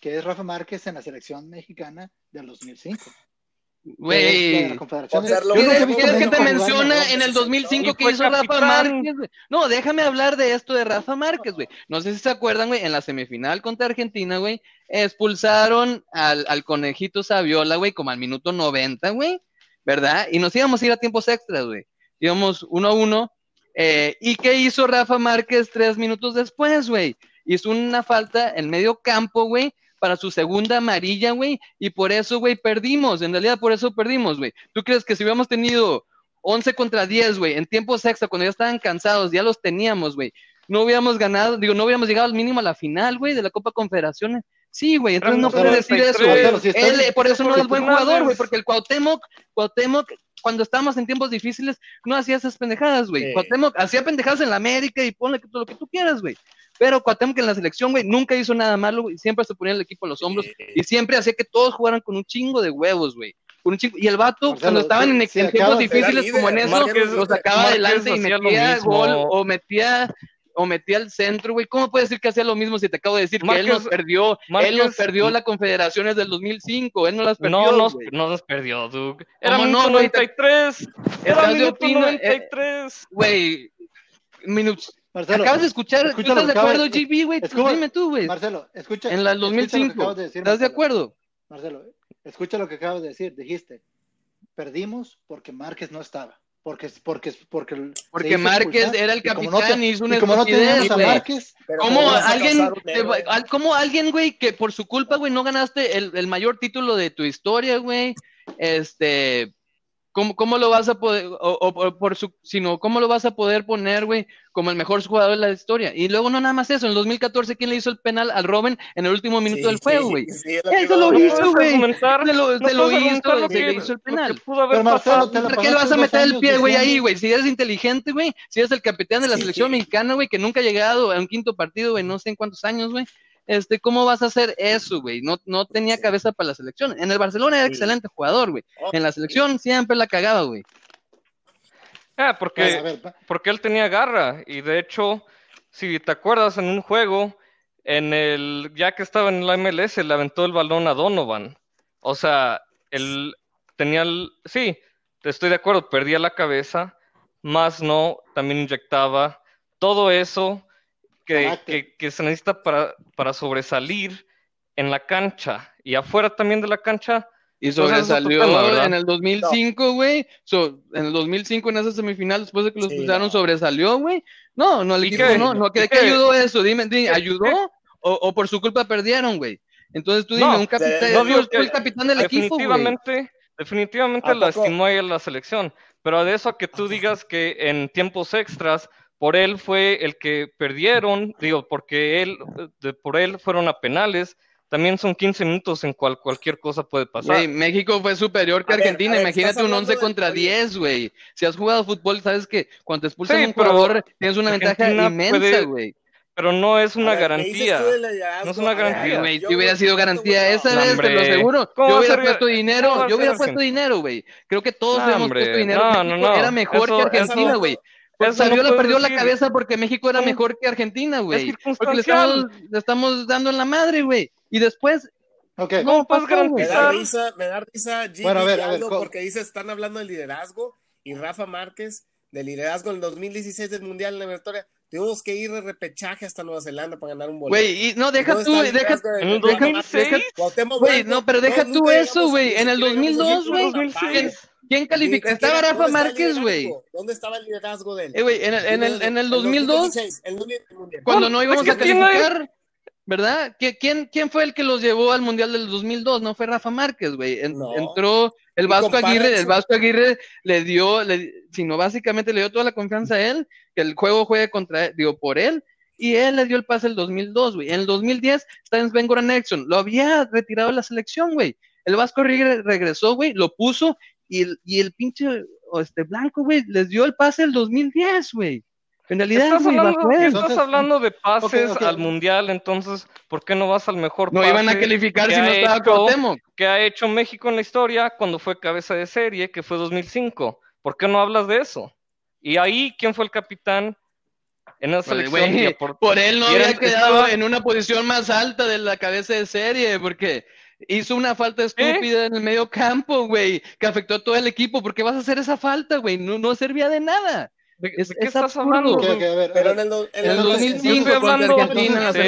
que es Rafa Márquez en la selección mexicana del 2005. que es la de Güey. Yo nunca he que- visto ¿Quieres a que México te menciona en el 2005 Y que hizo Rafa. Márquez, güey? No, déjame hablar de esto de Rafa Márquez, güey. No sé si se acuerdan, güey, en la semifinal contra Argentina, güey, expulsaron al, al conejito Saviola, güey, como al minuto 90, güey, ¿verdad? Y nos íbamos a ir a tiempos extras, güey. Íbamos uno a uno. eh, ¿Y qué hizo Rafa Márquez tres minutos después, güey? Hizo una falta en medio campo, güey, para su segunda amarilla, güey, y por eso, güey, perdimos. En realidad, por eso perdimos, güey. ¿Tú crees que si hubiéramos tenido 11 contra 10, güey, en tiempos extra, cuando ya estaban cansados, ya los teníamos, güey, no hubiéramos ganado, digo, no hubiéramos llegado al mínimo a la final, güey, de la Copa Confederaciones? Sí, güey, entonces no puedes decir eso, 33, güey. Marcelo, si estás- Él, eh, por eso no es buen jugador, güey, porque el Cuauhtémoc, Cuauhtémoc, cuando estábamos en tiempos difíciles, no hacía esas pendejadas, güey. Sí. Cuauhtémoc hacía pendejadas en la América y ponle lo que tú quieras, güey. Pero Cuauhtémoc en la selección, güey, nunca hizo nada malo, güey, siempre se ponía el equipo a los hombros y siempre hacía que todos jugaran con un chingo de huevos, güey. Con un chingo- Y el vato, Marcelo, cuando estaban en, tiempos difíciles como en eso, Márquez- lo sacaba adelante y metía gol o metía o metía al centro, güey. ¿Cómo puedes decir que hacía lo mismo si te acabo de decir que él nos perdió, él nos perdió las confederaciones del 2005, él no las perdió, No nos, no nos perdió, Duke. Era ¿Cómo no, minuto? Te- 93. Era minuto opina- eh, 93. Güey, minutos. Marcelo, Acabas de escuchar, ¿tú estás de acuerdo, GB, güey? Pues dime tú, güey. Marcelo, escucha. En la escucha lo que 2005, acabas de decir, ¿estás de acuerdo? Marcelo, escucha lo que acabas de decir. Dijiste, perdimos porque Márquez no estaba. Porque, porque, porque, Porque Márquez era el y como no capitán te- y hizo una y como no estupidez, teníamos a güey. Márquez, Pero ¿Cómo ¿cómo vas a alguien, cómo alguien, güey, que por su culpa, güey, no ganaste el, el mayor título de tu historia, güey? Este, ¿cómo, cómo lo vas a poder, o, o- o por su, sino, cómo lo vas a poder poner, güey, como el mejor jugador de la historia? Y luego no nada más eso, en el 2014, ¿quién le hizo el penal al Robin en el último minuto Sí, del juego, sí, güey? sí, que Eso lo hizo, güey. Se lo, no se lo hizo, se que, le hizo el penal. Pero Marcelo, te ¿Por qué le vas a meter el pie, güey, ahí, güey? Si eres inteligente, güey, si eres el capitán de la Sí. selección mexicana, güey, que nunca ha llegado a un quinto partido, güey, no sé en cuántos años, güey, este, ¿cómo vas a hacer eso, güey? No, no tenía cabeza para la selección. En el Barcelona era excelente jugador, güey. Oh, En la selección siempre la cagaba, güey. Ah, porque, va- porque él tenía garra. Y de hecho, si te acuerdas, en un juego, en el, ya que estaba en la MLS, le aventó el balón a Donovan. O sea, él tenía el, sí, estoy de acuerdo, perdía la cabeza, más no, también inyectaba todo eso que, que, que se necesita para, para sobresalir en la cancha y afuera también de la cancha. Y sobresalió tema, en el 2005, güey. So, en el 2005, en esa semifinal, después de que los Sí, no. sobresalió, güey. No, no, el ¿Y equipo qué? no, no, ¿qué, ¿Y qué ayudó eso? Dime, dime. ¿ayudó? O, o por su culpa perdieron, güey. Entonces tú dime, No, un capitán, no que el capitán del equipo, güey. Definitivamente, definitivamente lastimó a la selección. Pero de eso a que tú digas que en tiempos extras, por él fue el que perdieron, digo, porque él, de- por él fueron a penales, también son 15 minutos en cual cualquier cosa puede pasar. Güey, México fue superior que A Argentina. a ver, Imagínate un hablando 11 del- contra oye. 10, güey. Si has jugado fútbol, sabes que cuando te expulsan Sí, un jugador, tienes una ventaja inmensa, puede- güey. Pero no es una A ver, ¿qué dices garantía. No es una garantía. Güey, si hubiera sido garantía esa vez, te lo. ¿Cómo Yo hubiera puesto dinero, yo hubiera puesto dinero, güey. Creo que todos No, hemos hombre. puesto dinero. No, no, México no. Era mejor Eso- que Argentina, güey. No Saviola puedes perdió la cabeza porque México era mejor que Argentina, güey. Porque le estamos, le estamos dando en la madre, güey. Y después, Ok, No puedes güey. Me da risa, me da risa Gigi Bueno, a ver, porque dice, están hablando del liderazgo y Rafa Márquez del liderazgo en el 2016 del Mundial en la Victoria. Tuvimos que ir de repechaje hasta Nueva Zelanda para ganar un boleto. güey, y no, deja ¿Dónde tú, deja, liderazgo de en el Rafa 2006, Márquez? Cuauhtémoc Güey, Blanco, no, pero deja no, tú nunca eso, llegamos- güey. ni En el siquiera llegamos 2002, a güey. 2006. ¿Quién calificó? Estaba Rafa ¿dónde está el Márquez, güey. ¿Dónde estaba el liderazgo de él? Eh, güey, en el, en el, en el 2002, 2016, el Mundial. cuando no íbamos a calificar, ¿verdad? ¿Qui- ¿Quién, ¿Quién fue el que los llevó al Mundial del 2002? No fue Rafa Márquez, güey. En- No. Entró el Vasco Aguirre, el. Vasco Aguirre le dio, le, sino básicamente le dio toda la confianza a él, que el juego juegue contra él, digo, por él, y él le dio el pase el 2002, güey. En el 2010 está en Sven Goran Eriksson, lo había retirado de la selección, güey. El Vasco Aguirre regresó, güey, lo puso, y el, y el pinche o este Blanco, güey, les dio el pase el 2010, güey. En realidad, Estás güey, hablando, estás Entonces, hablando de pases al mundial, entonces, ¿por qué no vas al mejor No pase iban a calificar que si no ha estaba hecho- Cuauhtémoc. que ha hecho México en la historia cuando fue cabeza de serie, que fue 2005? ¿Por qué no hablas de eso? Y ahí, ¿quién fue el capitán en esa Pues, selección? por él no había quedado estaba- en una posición más alta de la cabeza de serie, porque hizo una falta estúpida en el medio campo, güey, que afectó a todo el equipo. ¿Por qué vas a hacer esa falta, güey? No, no servía de nada. ¿De, es- de qué es estás absurdo. hablando? Ok, a ver, Pero en el, en En el el 2005 Yo estoy contra hablando- Argentina en la Sí,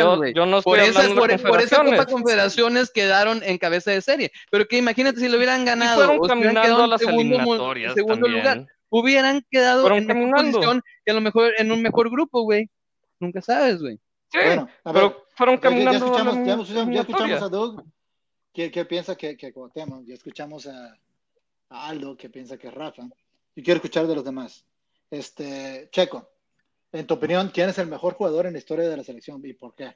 yo- yo no estoy por hablando esas, de por, por esa Copa confederaciones. Quedaron en cabeza de serie. Pero que imagínate si lo hubieran ganado. fueron o si hubieran caminando quedado a en las segundo, lugar. Hubieran quedado Fueron en mejor caminando. posición y a lo mejor en un mejor grupo, güey. Nunca sabes, güey. Sí, Bueno, a ver, pero fueron Ya- ya, ya caminando escuchamos, ya, escuchamos- ya eliminatoria. escuchamos a Doug, que, que piensa que, que Cuauhtémoc, ya escuchamos a, Aldo, que piensa que Rafa, y quiero escuchar de los demás. Este, Checo, en tu opinión, ¿quién es el mejor jugador en la historia de la selección y por qué?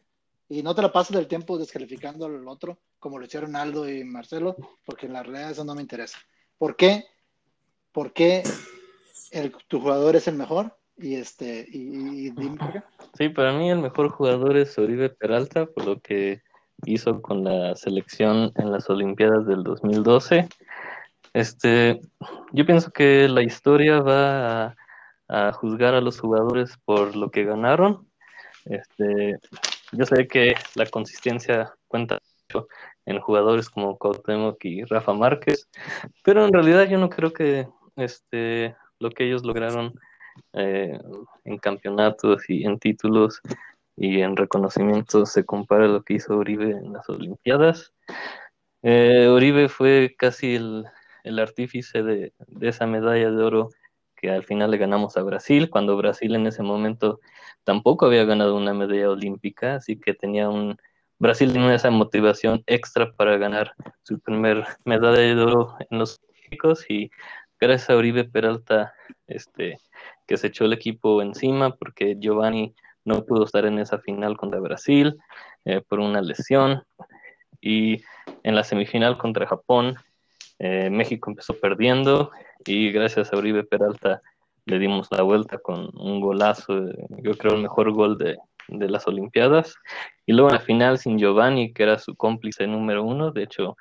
Y no te la pases del tiempo descalificando al otro, como lo hicieron Aldo y Marcelo, porque en la realidad eso no me interesa. ¿Por qué? ¿Por qué tu jugador es el mejor? Y este, y, y- y dime por qué. Sí, para mí el mejor jugador es Oribe Peralta, por lo que hizo con la selección en las Olimpiadas del 2012. Este, yo pienso que la historia va a, juzgar a los jugadores por lo que ganaron. Este, yo sé que la consistencia cuenta mucho en jugadores como Cuauhtémoc y Rafa Márquez, pero en realidad yo no creo que este, lo que ellos lograron eh, en campeonatos y en títulos y en reconocimientos se compara lo que hizo Uribe en las Olimpiadas. Eh, Uribe fue casi el, el artífice de, de esa medalla de oro que al final le ganamos a Brasil, cuando Brasil en ese momento tampoco había ganado una medalla olímpica, así que tenía un Brasil tenía esa motivación extra para ganar su primer medalla de oro en los Olímpicos y gracias a Uribe Peralta este que se echó el equipo encima porque Giovanni no pudo estar en esa final contra Brasil eh, por una lesión. Y en la semifinal contra Japón eh, México empezó perdiendo y gracias a Uribe Peralta le dimos la vuelta con un golazo, eh, yo creo el mejor gol de, de las Olimpiadas. Y luego en la final sin Giovanni que era su cómplice número uno, de hecho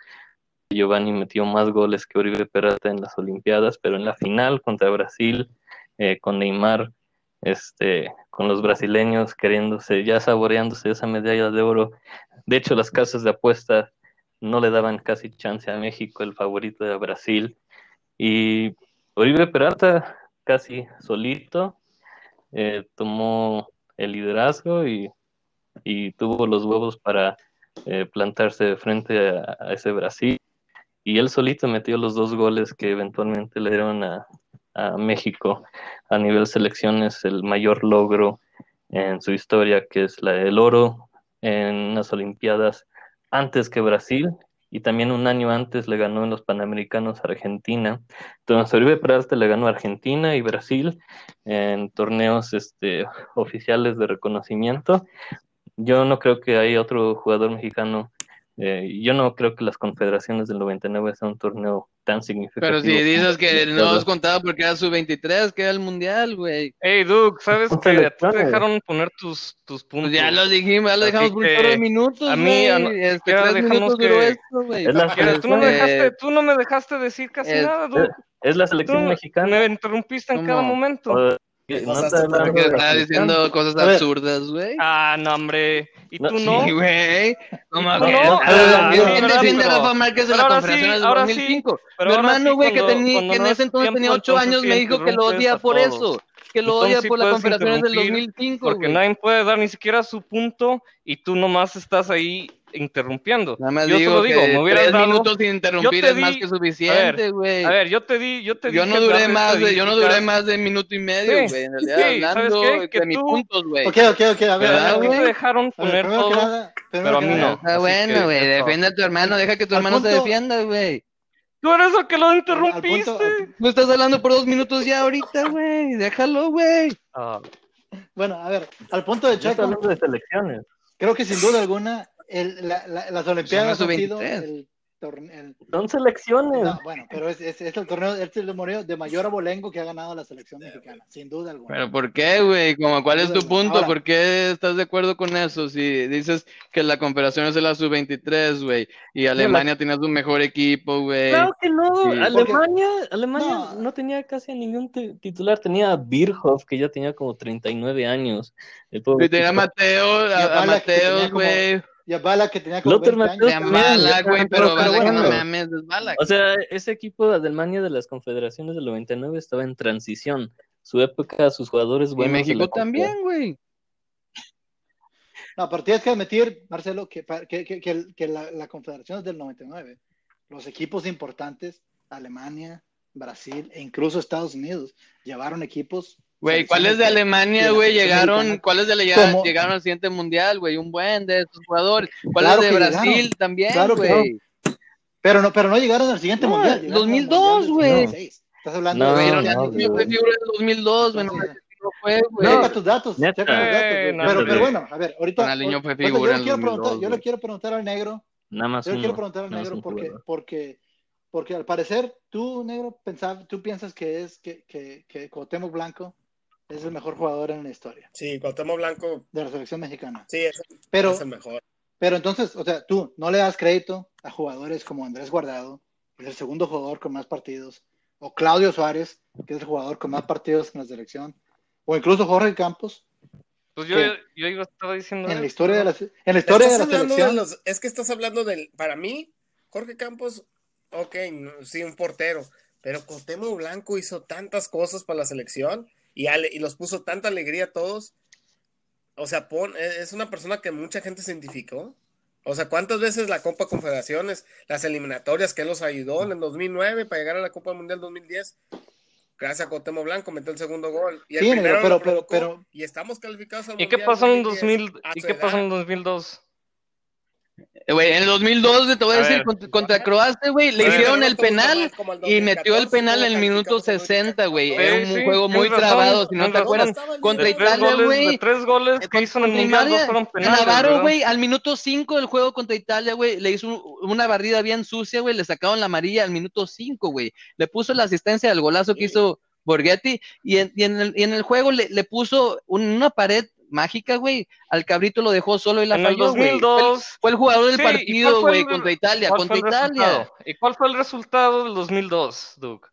Giovanni metió más goles que Uribe Peralta en las Olimpiadas, pero en la final contra Brasil eh, con Neymar, este, con los brasileños queriéndose, ya saboreándose esa medalla de oro. De hecho, las casas de apuesta no le daban casi chance a México, el favorito de Brasil. Y Oribe Peralta, casi solito, eh, tomó el liderazgo y, y, tuvo los huevos para eh, plantarse frente a, a ese Brasil. Y él solito metió los dos goles que eventualmente le dieron a, a México a nivel selecciones el mayor logro en su historia, que es la del oro en las Olimpiadas antes que Brasil y también un año antes le ganó en los Panamericanos Argentina. Entonces Oribe Peralta le ganó Argentina y Brasil en torneos este, oficiales de reconocimiento. Yo no creo que haya otro jugador mexicano eh, yo no creo que las confederaciones del 99 sea un torneo tan significativo. Pero si dices que no has contado porque era su 23, que era el mundial, güey. Hey, Duke, ¿sabes que te dejaron poner tus, tus puntos? Pues ya lo dijimos, ya lo dejamos por un de minutos, A mí, a, este, tres minutos que... duró esto, güey. tú, no me dejaste, tú no me dejaste decir casi es, nada, Duke. Es la selección tú mexicana. Me interrumpiste en cada momento. O, no te estaba diciendo cosas absurdas, güey. Ah, no, hombre. ¿Y tú no? Sí, güey. No, no, no. ¿Quién defiende a Rafa Márquez de la Confederaciones del 2005? Mi hermano, güey, que, que en ese entonces tenía ocho años, me dijo que lo odia por eso. Que lo odia por las Confederaciones del 2005, Porque nadie puede dar ni siquiera su punto y tú nomás estás ahí interrumpiendo. Nada más yo digo te lo digo, que me hubieras tres dado... minutos sin interrumpir di... es más que suficiente, güey. A, a, ver, yo te di, yo te yo no duré más de, yo no duré más de minuto y medio, güey, sí, en realidad, sí, hablando de tú... mis puntos, güey. Ok, ok, ok, a ver, a ver, te dejaron poner ver, todo, nada, pero a mí no. Está bueno, güey, defiende a tu hermano, deja que tu hermano punto... se defienda, güey. Tú eres el que lo interrumpiste. Tú estás hablando por dos minutos ya ahorita, güey. Déjalo, güey. Ah. Bueno, a ver, al punto de hablando de selecciones. Creo que sin duda alguna, el, la, la, las Olimpiadas han sido el, torneo. Son selecciones. no, bueno, pero es, es, es el torneo, es el torneo de mayor abolengo que ha ganado la selección mexicana, sin duda alguna. Pero ¿por qué, güey? Como, ¿Cuál es tu punto? Ahora- ¿Por qué estás de acuerdo con eso? Si dices que la Confederación es de la sub-23, güey, y Alemania tenía su mejor equipo, güey. Claro que no, Sí. Alemania, Alemania No. no. tenía casi a ningún ti- titular, tenía a Birhoff, que ya tenía como 39 años. El pobre Y tenía a. Mateo, a a, como- güey. Y a Bala que tenía como Lothar 20 Matthäus años. Güey, pero- pero bueno. no mames, es Ballack. O sea, ese equipo de Alemania de las confederaciones del 99 estaba en transición. Su época, sus jugadores Y buenos. se México también, güey. No, pero tienes que admitir, Marcelo, que, que, que, que el- que la, la Confederación es del 99. Los equipos importantes, Alemania, Brasil e incluso Estados Unidos, llevaron equipos. Güey, ¿cuáles de Alemania, güey, llegaron? ¿Cuáles de llegaron, llegaron al siguiente mundial, güey? Un buen de esos jugadores. ¿Cuáles Claro de Brasil llegaron. también, Claro que güey? Pero no, pero no llegaron al siguiente No, mundial. llegaron al 2002, mundial del güey. 2006. Estás hablando No, de no, fue figura del 2002, güey, no Entonces, no fue, güey. Checa tus datos, Neta. checa tus datos, Eh, no, pero, pero bueno, a ver, ahorita. Ronaldinho fue figura yo le quiero el preguntar, 2002, yo le quiero preguntar al negro, Nada más yo le quiero preguntar al negro porque, porque, porque al parecer tú, negro, pensab- tú piensas que es que, que, que Cuauhtémoc Blanco es el mejor jugador en la historia Sí, Cuauhtémoc Blanco, de la selección mexicana. sí, es, Pero, es el mejor. pero entonces, o sea, tú no le das crédito a jugadores como Andrés Guardado, que es el segundo jugador con más partidos, o Claudio Suárez, que es el jugador con más partidos en la selección, o incluso Jorge Campos, Pues yo, yo iba, estaba diciendo. en la historia de la, en la historia de Estás la hablando de selección. los- es que estás hablando del, para mí, Jorge Campos, ok, no, sí, un portero, pero Cuauhtémoc Blanco hizo tantas cosas para la selección y, ale- y los puso tanta alegría a todos. O sea, pon- e, es una persona que mucha gente se identificó. O sea, ¿cuántas veces la Copa Confederaciones, las eliminatorias que él los ayudó en el 2009 para llegar a la Copa Mundial 2010? Gracias a Cuauhtémoc Blanco metió el segundo gol. Y el Sí, primero pero- lo pero- provocó, pero- y estamos calificados al ¿Y qué pasó en 2010 2000? a ¿Y qué pasó en 2002? Eh, Güey, en el 2002, güey, te voy a, A decir, ver. contra, contra Croacia, güey, le hicieron el penal y metió el 2014, penal en el minuto calificamos el 60, güey. 2014. Era un Sí, juego muy razón, trabado, si no te acuerdas. Contra Italia, goles, güey. tres goles que hizo en el mundial, fueron penales. Navarro, güey, al minuto 5 del juego contra Italia, güey, le hizo un- una barrida bien sucia, güey, le sacaron la amarilla al minuto 5, güey. Le puso la asistencia del golazo que hizo Borghetti y en, y en el, y en el juego le, le puso un- una pared mágica, güey. Al cabrito lo dejó solo y la En el falló, güey. Fue, el- 2002. fue el jugador del Sí, ¿y cuál partido, güey, contra Italia, ¿cuál contra Italia. resultado? ¿Y cuál fue el resultado del 2002, Duke?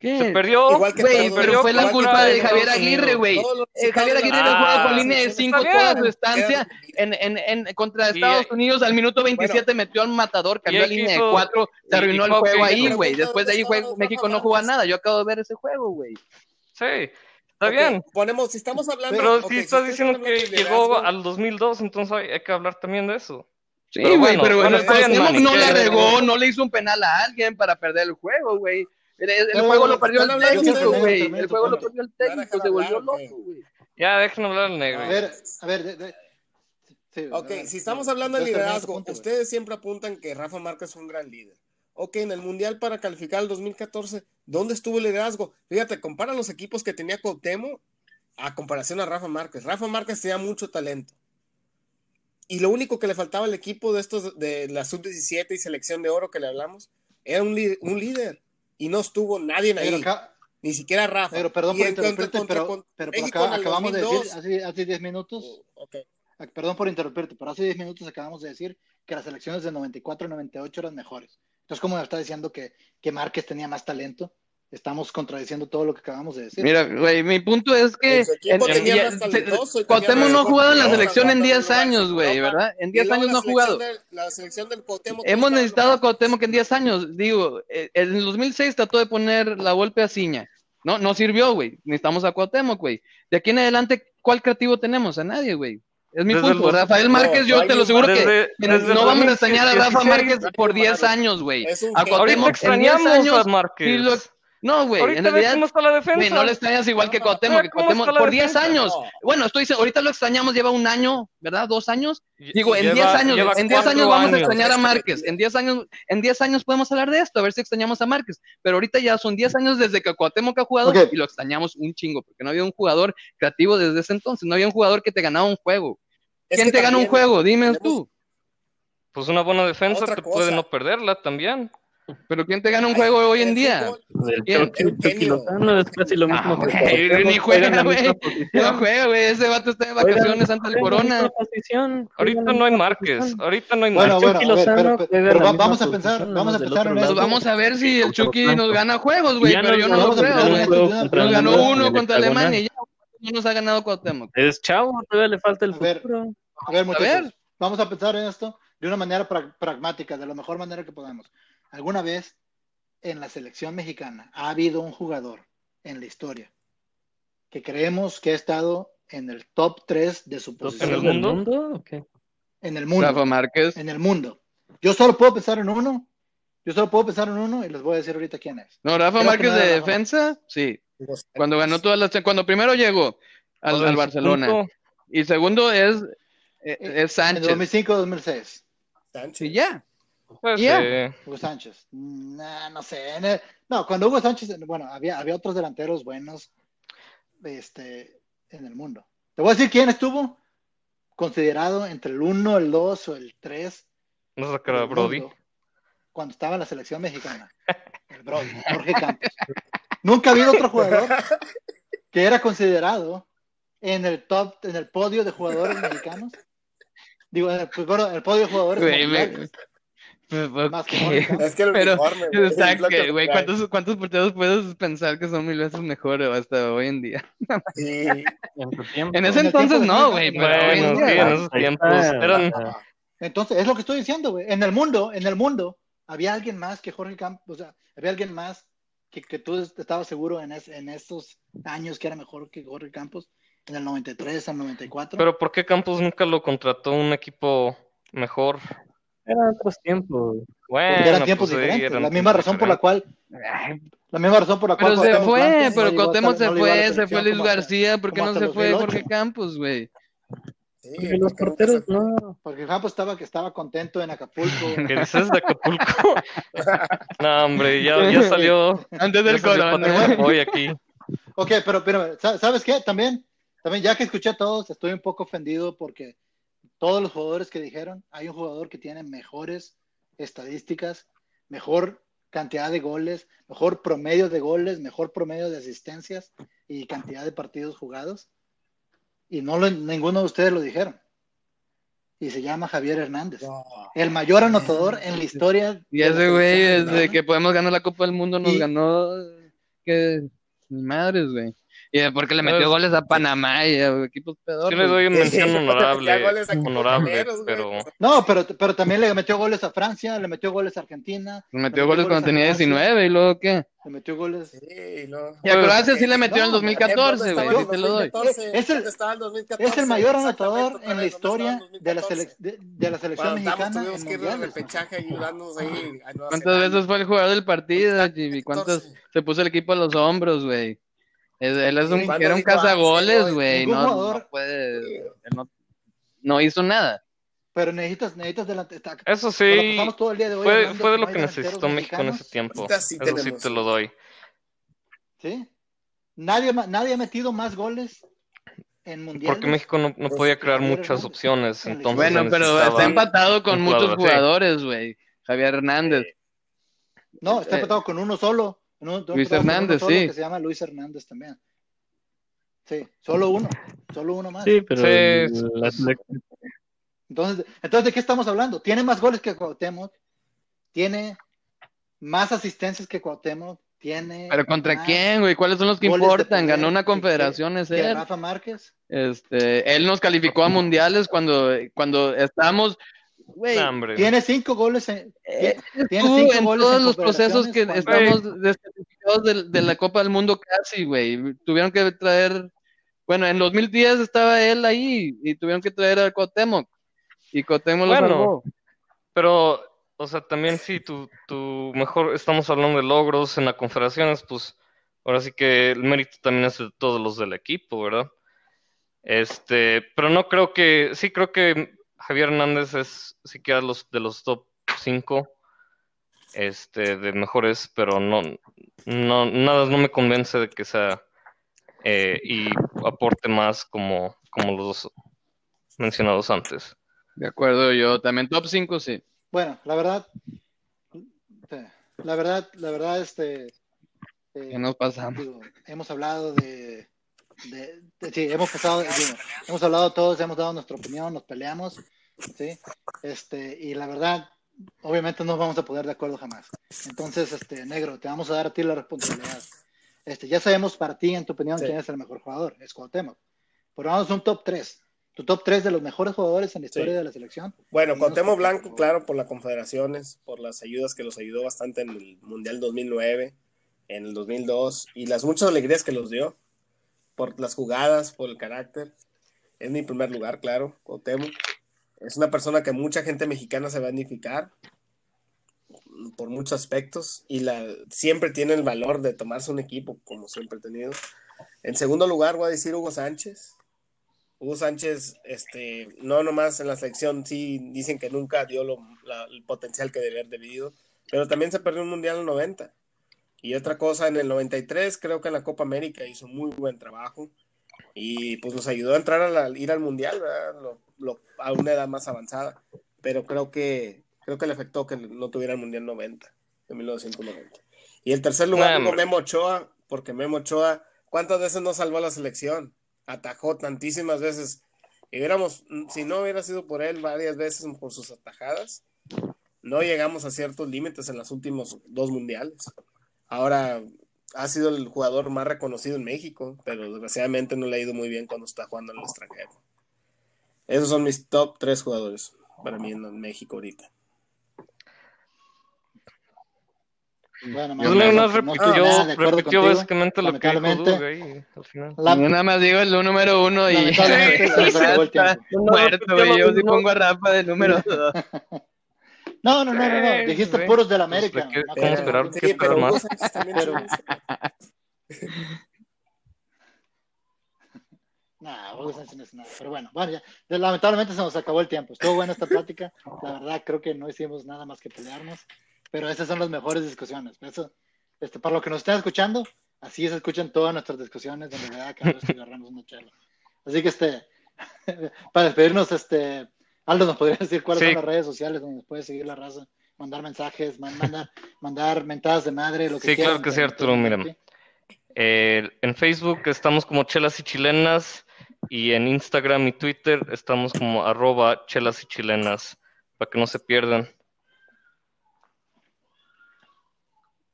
¿Qué? Se perdió. Igual que Güey, todo, pero perdió fue la culpa de Javier. Aguirre, güey. Eh, Javier Aguirre no Ah, juega con línea de selecciones 5 está toda su estancia. En, en, en, contra Y- Estados Unidos, al minuto 27 metió al matador, cambió a línea de hizo- 4, se arruinó y el juego ahí, güey. ¿dónde Después de ahí México no juega nada. Yo acabo de ver ese juego, güey. Sí, está bien. Ponemos, si estamos hablando. Pero si si estás diciendo que llegó liderazgo, al 2002, entonces hay, hay que hablar también de eso. Sí, Pero güey, bueno, pero bueno, bien, Cuauhtémoc Manny, no que- la regó, no le hizo un penal a alguien para perder el juego, güey. El, el Pero, juego bueno, lo perdió el técnico, güey. El juego lo perdió el ¿Me van a técnico, se volvió loco, güey. Ya, dejen hablar al A negro. ver, a ver. de- de- sí, Ok, a ver, si estamos hablando de tu liderazgo, punto, ustedes siempre apuntan que Rafa Márquez fue un gran líder. Ok, en el Mundial para calificar el 2014, ¿dónde estuvo el liderazgo? Fíjate, compara los equipos que tenía Cuauhtémoc a comparación a Rafa Márquez. Rafa Márquez tenía mucho talento. Y lo único que le faltaba al equipo de estos de la sub-17 y selección de oro que le hablamos era un, líder. Y no estuvo nadie ahí, acá- ni siquiera Rafa. negro, perdón por contra- interrumpirte, contra- pero, pero acá acabamos de 2002. decir hace, hace 10 minutos, Ok. ah, perdón por interrumpirte, pero hace 10 minutos acabamos de decir que las elecciones de 94 y 98 eran mejores. Entonces, ¿cómo me está diciendo que, que Márquez tenía más talento? Estamos contradiciendo todo lo que acabamos de decir. Mira, güey, mi punto es que En su equipo en- tenía se- Cuauhtémoc no ha jugado en la selección en hablando 10 de años, güey. ¿verdad? En Y 10 luego años no ha jugado. de- la selección del Cuauhtémoc Hemos necesitado a. Cuauhtémoc en 10 años. Digo, eh, en el 2006 trató de poner la golpe a Ciña. No, no sirvió, güey. Necesitamos a Cuauhtémoc, güey. De aquí en adelante, ¿cuál creativo tenemos? A nadie, güey. Es mi Desde punto. los- Rafael No, Márquez, yo te lo aseguro que Desde- que desde no vamos a extrañar a Rafa 2016, Márquez por 10 años, güey. Ahorita Cuauhtémoc en 10 extrañamos años. a Márquez. lo- No, güey. En realidad, cómo está la defensa. güey, no lo extrañas igual que Cuauhtémoc. que Cuauhtémoc por 10 defensa. años. No. Bueno, estoy diciendo, ahorita lo extrañamos, lleva un año, ¿verdad? ¿Dos años? Digo, en Lleva- 10 años, en 10 cuatro años vamos a extrañar a Márquez. En 10 años, en 10 años podemos hablar de esto, a ver si extrañamos a Márquez. Pero ahorita ya son 10 años desde que Cuauhtémoc ha jugado y lo extrañamos un chingo, porque no había un jugador creativo desde ese entonces, no había un jugador que te ganaba un juego. Es ¿Quién que te gana un también juego? Dime tenemos- tú. Pues una buena defensa te cosa. puede no perderla también. Pero ¿quién te gana un juego hoy en día? El Bien, Chucky, el Chucky genio. Lozano es casi lo Ah, mismo que güey, ni juega, güey. No juega, güey. Ese vato está de vacaciones antes del corona. Ahorita no hay Márquez, ahorita no hay Bueno, Márquez. bueno, Lozano pero, pero vamos a pensar, vamos a pensar en. Pues vamos a ver si el Chucky nos gana juegos, güey. Pero yo no lo creo, güey. Nos el ganó uno el contra. Alemania y ya no nos ha ganado Cuauhtémoc. Es chavo, todavía le falta el A ver. futuro. A ver, muchachos, ver. vamos a pensar en esto de una manera pra- pragmática, de la mejor manera que podamos. ¿Alguna vez en la selección mexicana ha habido un jugador en la historia que creemos que ha estado en el top 3 de su ¿En posición el ¿Del mundo? ¿O qué? en el mundo? Rafa Márquez. En el mundo. Yo solo puedo pensar en uno. Yo solo puedo pensar en uno y les voy a decir ahorita quién es. No, Rafa Creo que Márquez no de defensa, sí. Cuando ganó todas las. Cuando primero llegó al, en Barcelona. Y segundo es, eh, es En Sánchez. 2005-2006. Sánchez. Y ya. pues, Ya. eh, Hugo Sánchez. Nah, no sé. En el- no, cuando Hugo Sánchez, bueno, había, había otros delanteros buenos este, en el mundo. Te voy a decir quién estuvo considerado entre el 1, el 2 o el 3 no sé qué era Brody. Cuando estaba en la selección mexicana. El Brody, Jorge Campos. Nunca ha habido otro jugador que era considerado en el top, en el podio de jugadores mexicanos. Digo, en el, pues, bueno, el podio de jugadores Güey, me- mundiales, Pues. Es que el Pero, uniforme, güey, lo que me güey. ¿cuántos, ¿cuántos porteros puedes pensar que son mil veces mejores hasta hoy en día? Sí. En su tiempo. En ese En entonces no, güey, en pero hoy en Bueno, sí, día. en esos tiempos eran Entonces, es lo que estoy diciendo, güey. En el mundo, en el mundo, había alguien más que Jorge Campos, o sea, había alguien más que, que tú estabas seguro en, es- en estos años que era mejor que Jorge Campos, en el 93 al 94. Pero ¿por qué Campos nunca lo contrató un equipo mejor? Eran otros tiempos. Bueno, porque eran tiempos pues, sí, diferentes. eran la misma tiempos razón por la cual, la misma razón por la cual Pero se fue, pero hasta- se no fue, se fue Luis García, ¿por qué no se fue 2008. Jorge Campos, güey? Sí, Porque los porque nunca porteros no. Porque Campos estaba que estaba contento en Acapulco. ¿Qué dices de Acapulco? no, hombre, ya, ya salió. Antes del corona. Boy aquí. Ok, pero, pero ¿sa- ¿sabes qué? También, también, ya que escuché a todos, estoy un poco ofendido porque todos los jugadores que dijeron, hay un jugador que tiene mejores estadísticas, mejor cantidad de goles, mejor promedio de goles, mejor promedio de asistencias y cantidad de partidos jugados. Y no lo- ninguno de ustedes lo dijeron. Y se llama Javier Hernández, No. el mayor anotador en la historia. Y ese güey, desde que podemos ganar la Copa del Mundo, nos Y- ganó. Que. Ni madres, güey. Y porque le metió Pues- goles a Panamá y a equipos pedorros. Sí le doy una mención honorable, metía goles a honorable, pero No, pero, pero también le metió goles a Francia, le metió goles a Argentina, Le metió goles cuando tenía a Croacia, 19 y luego qué. Le metió goles. Sí, no. Y a Pues- Croacia sí le metió en el No, 2014, güey. ¿Dónde Sí te lo doy. estaba en el 2014? Es el- ¿Dónde estaba el 2014? Es el mayor anotador en la vez, ¿dónde estaba historia de la, 2014? selec- de, de la selección mexicana tuvimos que ir al repechaje ayudándonos ahí. ¿Cuántas veces fue el jugador del partido, Jimmy? ¿Cuántas 14? se puso el equipo a los hombros, güey? Es- Él es un, era un cazagoles, ah, sí, güey. No, jugador- no puede. él no, no hizo nada. Pero necesitas, necesitas delante. eso sí, pasamos todo el día de hoy fue, fue de lo que necesitó México en ese tiempo. Sí Eso sí te lo doy. ¿Sí? Nadie, nadie ha metido más goles en mundiales. Porque México no, no Pues, podía crear Javier muchas opciones, entonces. Bueno, pero está empatado con muchos jugadores, güey. Javier Hernández. No, está Eh, empatado con uno solo. Uno- Luis uno Hernández, sí. Que se llama Luis Hernández también. Sí, solo uno. Solo uno más. Sí, pero Sí, el- sí, la selección- Entonces, entonces, ¿de qué estamos hablando? Tiene más goles que Cuauhtémoc, tiene más asistencias que Cuauhtémoc, tiene ¿Pero contra quién, güey? ¿Cuáles son los que importan? poder Ganó una confederación que, él. Rafa Márquez. Este, él nos calificó a mundiales cuando, cuando estábamos, güey. Tiene cinco goles en, eh, tiene tú cinco en goles todos en los procesos que estamos descalificados de, de la Copa del Mundo casi, güey. Tuvieron que traer, bueno, en 2010 estaba él ahí y tuvieron que traer a Cuauhtémoc. Y Cuauhtémoc lo Bueno, salvó. Pero, o sea, también sí, tu, tu mejor, estamos hablando de logros en las confederaciones, pues ahora sí que el mérito también es de todos los del equipo, ¿verdad? Este, pero no creo que, sí creo que Javier Hernández es, sí queda los, de los top 5 este, de mejores, pero no, no, nada, no me convence de que sea eh, y aporte más como, como los dos mencionados antes. De acuerdo, yo también top 5, sí. Bueno, la verdad, la verdad, la verdad, este. Eh, ¿Qué nos pasamos? hemos hablado de, de, sí, hemos pasado, hemos hablado todos, hemos dado nuestra opinión, nos peleamos, sí, este, y la verdad, obviamente no vamos a poder de acuerdo jamás. Entonces, este, negro, te vamos a dar a ti la responsabilidad. Este, ya sabemos para ti, en tu opinión, quién es el mejor jugador, es Cuauhtémoc. Pero vamos a un top 3 tu top 3 de los mejores jugadores en la historia de la selección. Bueno, Contemo Blanco, claro, por las confederaciones, por las ayudas que los ayudó bastante en el Mundial 2009, en el 2002, y las muchas alegrías que los dio, por las jugadas, por el carácter. Es mi primer lugar, claro, Contemo. Es una persona que mucha gente mexicana se va a identificar por muchos aspectos y la, siempre tiene el valor de tomarse un equipo, como siempre he tenido. En segundo lugar, voy a decir Hugo Sánchez Hugo Sánchez, este, no nomás en la selección, sí dicen que nunca dio el potencial que debe haber debido, pero también se perdió un mundial en el 90. Y otra cosa, en el 93 creo que en la Copa América hizo muy buen trabajo y pues nos ayudó a entrar a ir al mundial, a una edad más avanzada. Pero creo que creo que le afectó que no tuviera el mundial 90, en 1990. Y el tercer lugar, Memo Ochoa, porque Memo Ochoa, ¿cuántas veces no salvó a la selección? atajó tantísimas veces. Y hubiéramos, si no hubiera sido por él varias veces por sus atajadas, no llegamos a ciertos límites en los últimos dos mundiales. Ahora ha sido el jugador más reconocido en México, pero desgraciadamente no le ha ido muy bien cuando está jugando en el extranjero. Esos son mis top tres jugadores para mí en México ahorita. Bueno, yo no, repitió, repitió básicamente lo que dijo ahí, al final. La... nada más digo el número uno y está muerto, güey. Yo sí pongo a Rafa de número dos. No, no, no, no, no. Dijiste puros del América. Pues, ¿Cómo esperar? ¿Qué esperar más? Pero... Nah, no es nada. Pero bueno, bueno, ya. Lamentablemente se nos acabó el tiempo. Estuvo buena esta plática. La verdad, creo que no hicimos nada más que pelearnos pero esas son las mejores discusiones. Eso, este, para lo que nos estén escuchando, así se escuchan todas nuestras discusiones, donde verdad cada vez que agarramos una charla. Así que, este, para despedirnos, este, Aldo, ¿nos podría decir cuáles son las redes sociales donde nos puede seguir la raza? Mandar mensajes, mandar, mandar mentadas de madre, lo que Sí, claro que sí, Arturo. Eh, en Facebook estamos como Chelas y Chilenas y en Instagram y Twitter estamos como arroba chelas y chilenas, para que no se pierdan.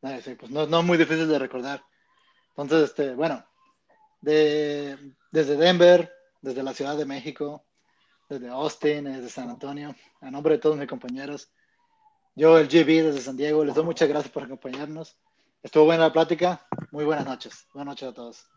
pues no, no muy difícil de recordar. Entonces, este, bueno, de, desde Denver, desde la Ciudad de México, desde Austin, desde San Antonio, a nombre de todos mis compañeros, yo, el GB desde San Diego, les doy muchas gracias por acompañarnos. Estuvo buena la plática. Muy buenas noches. Buenas noches a todos.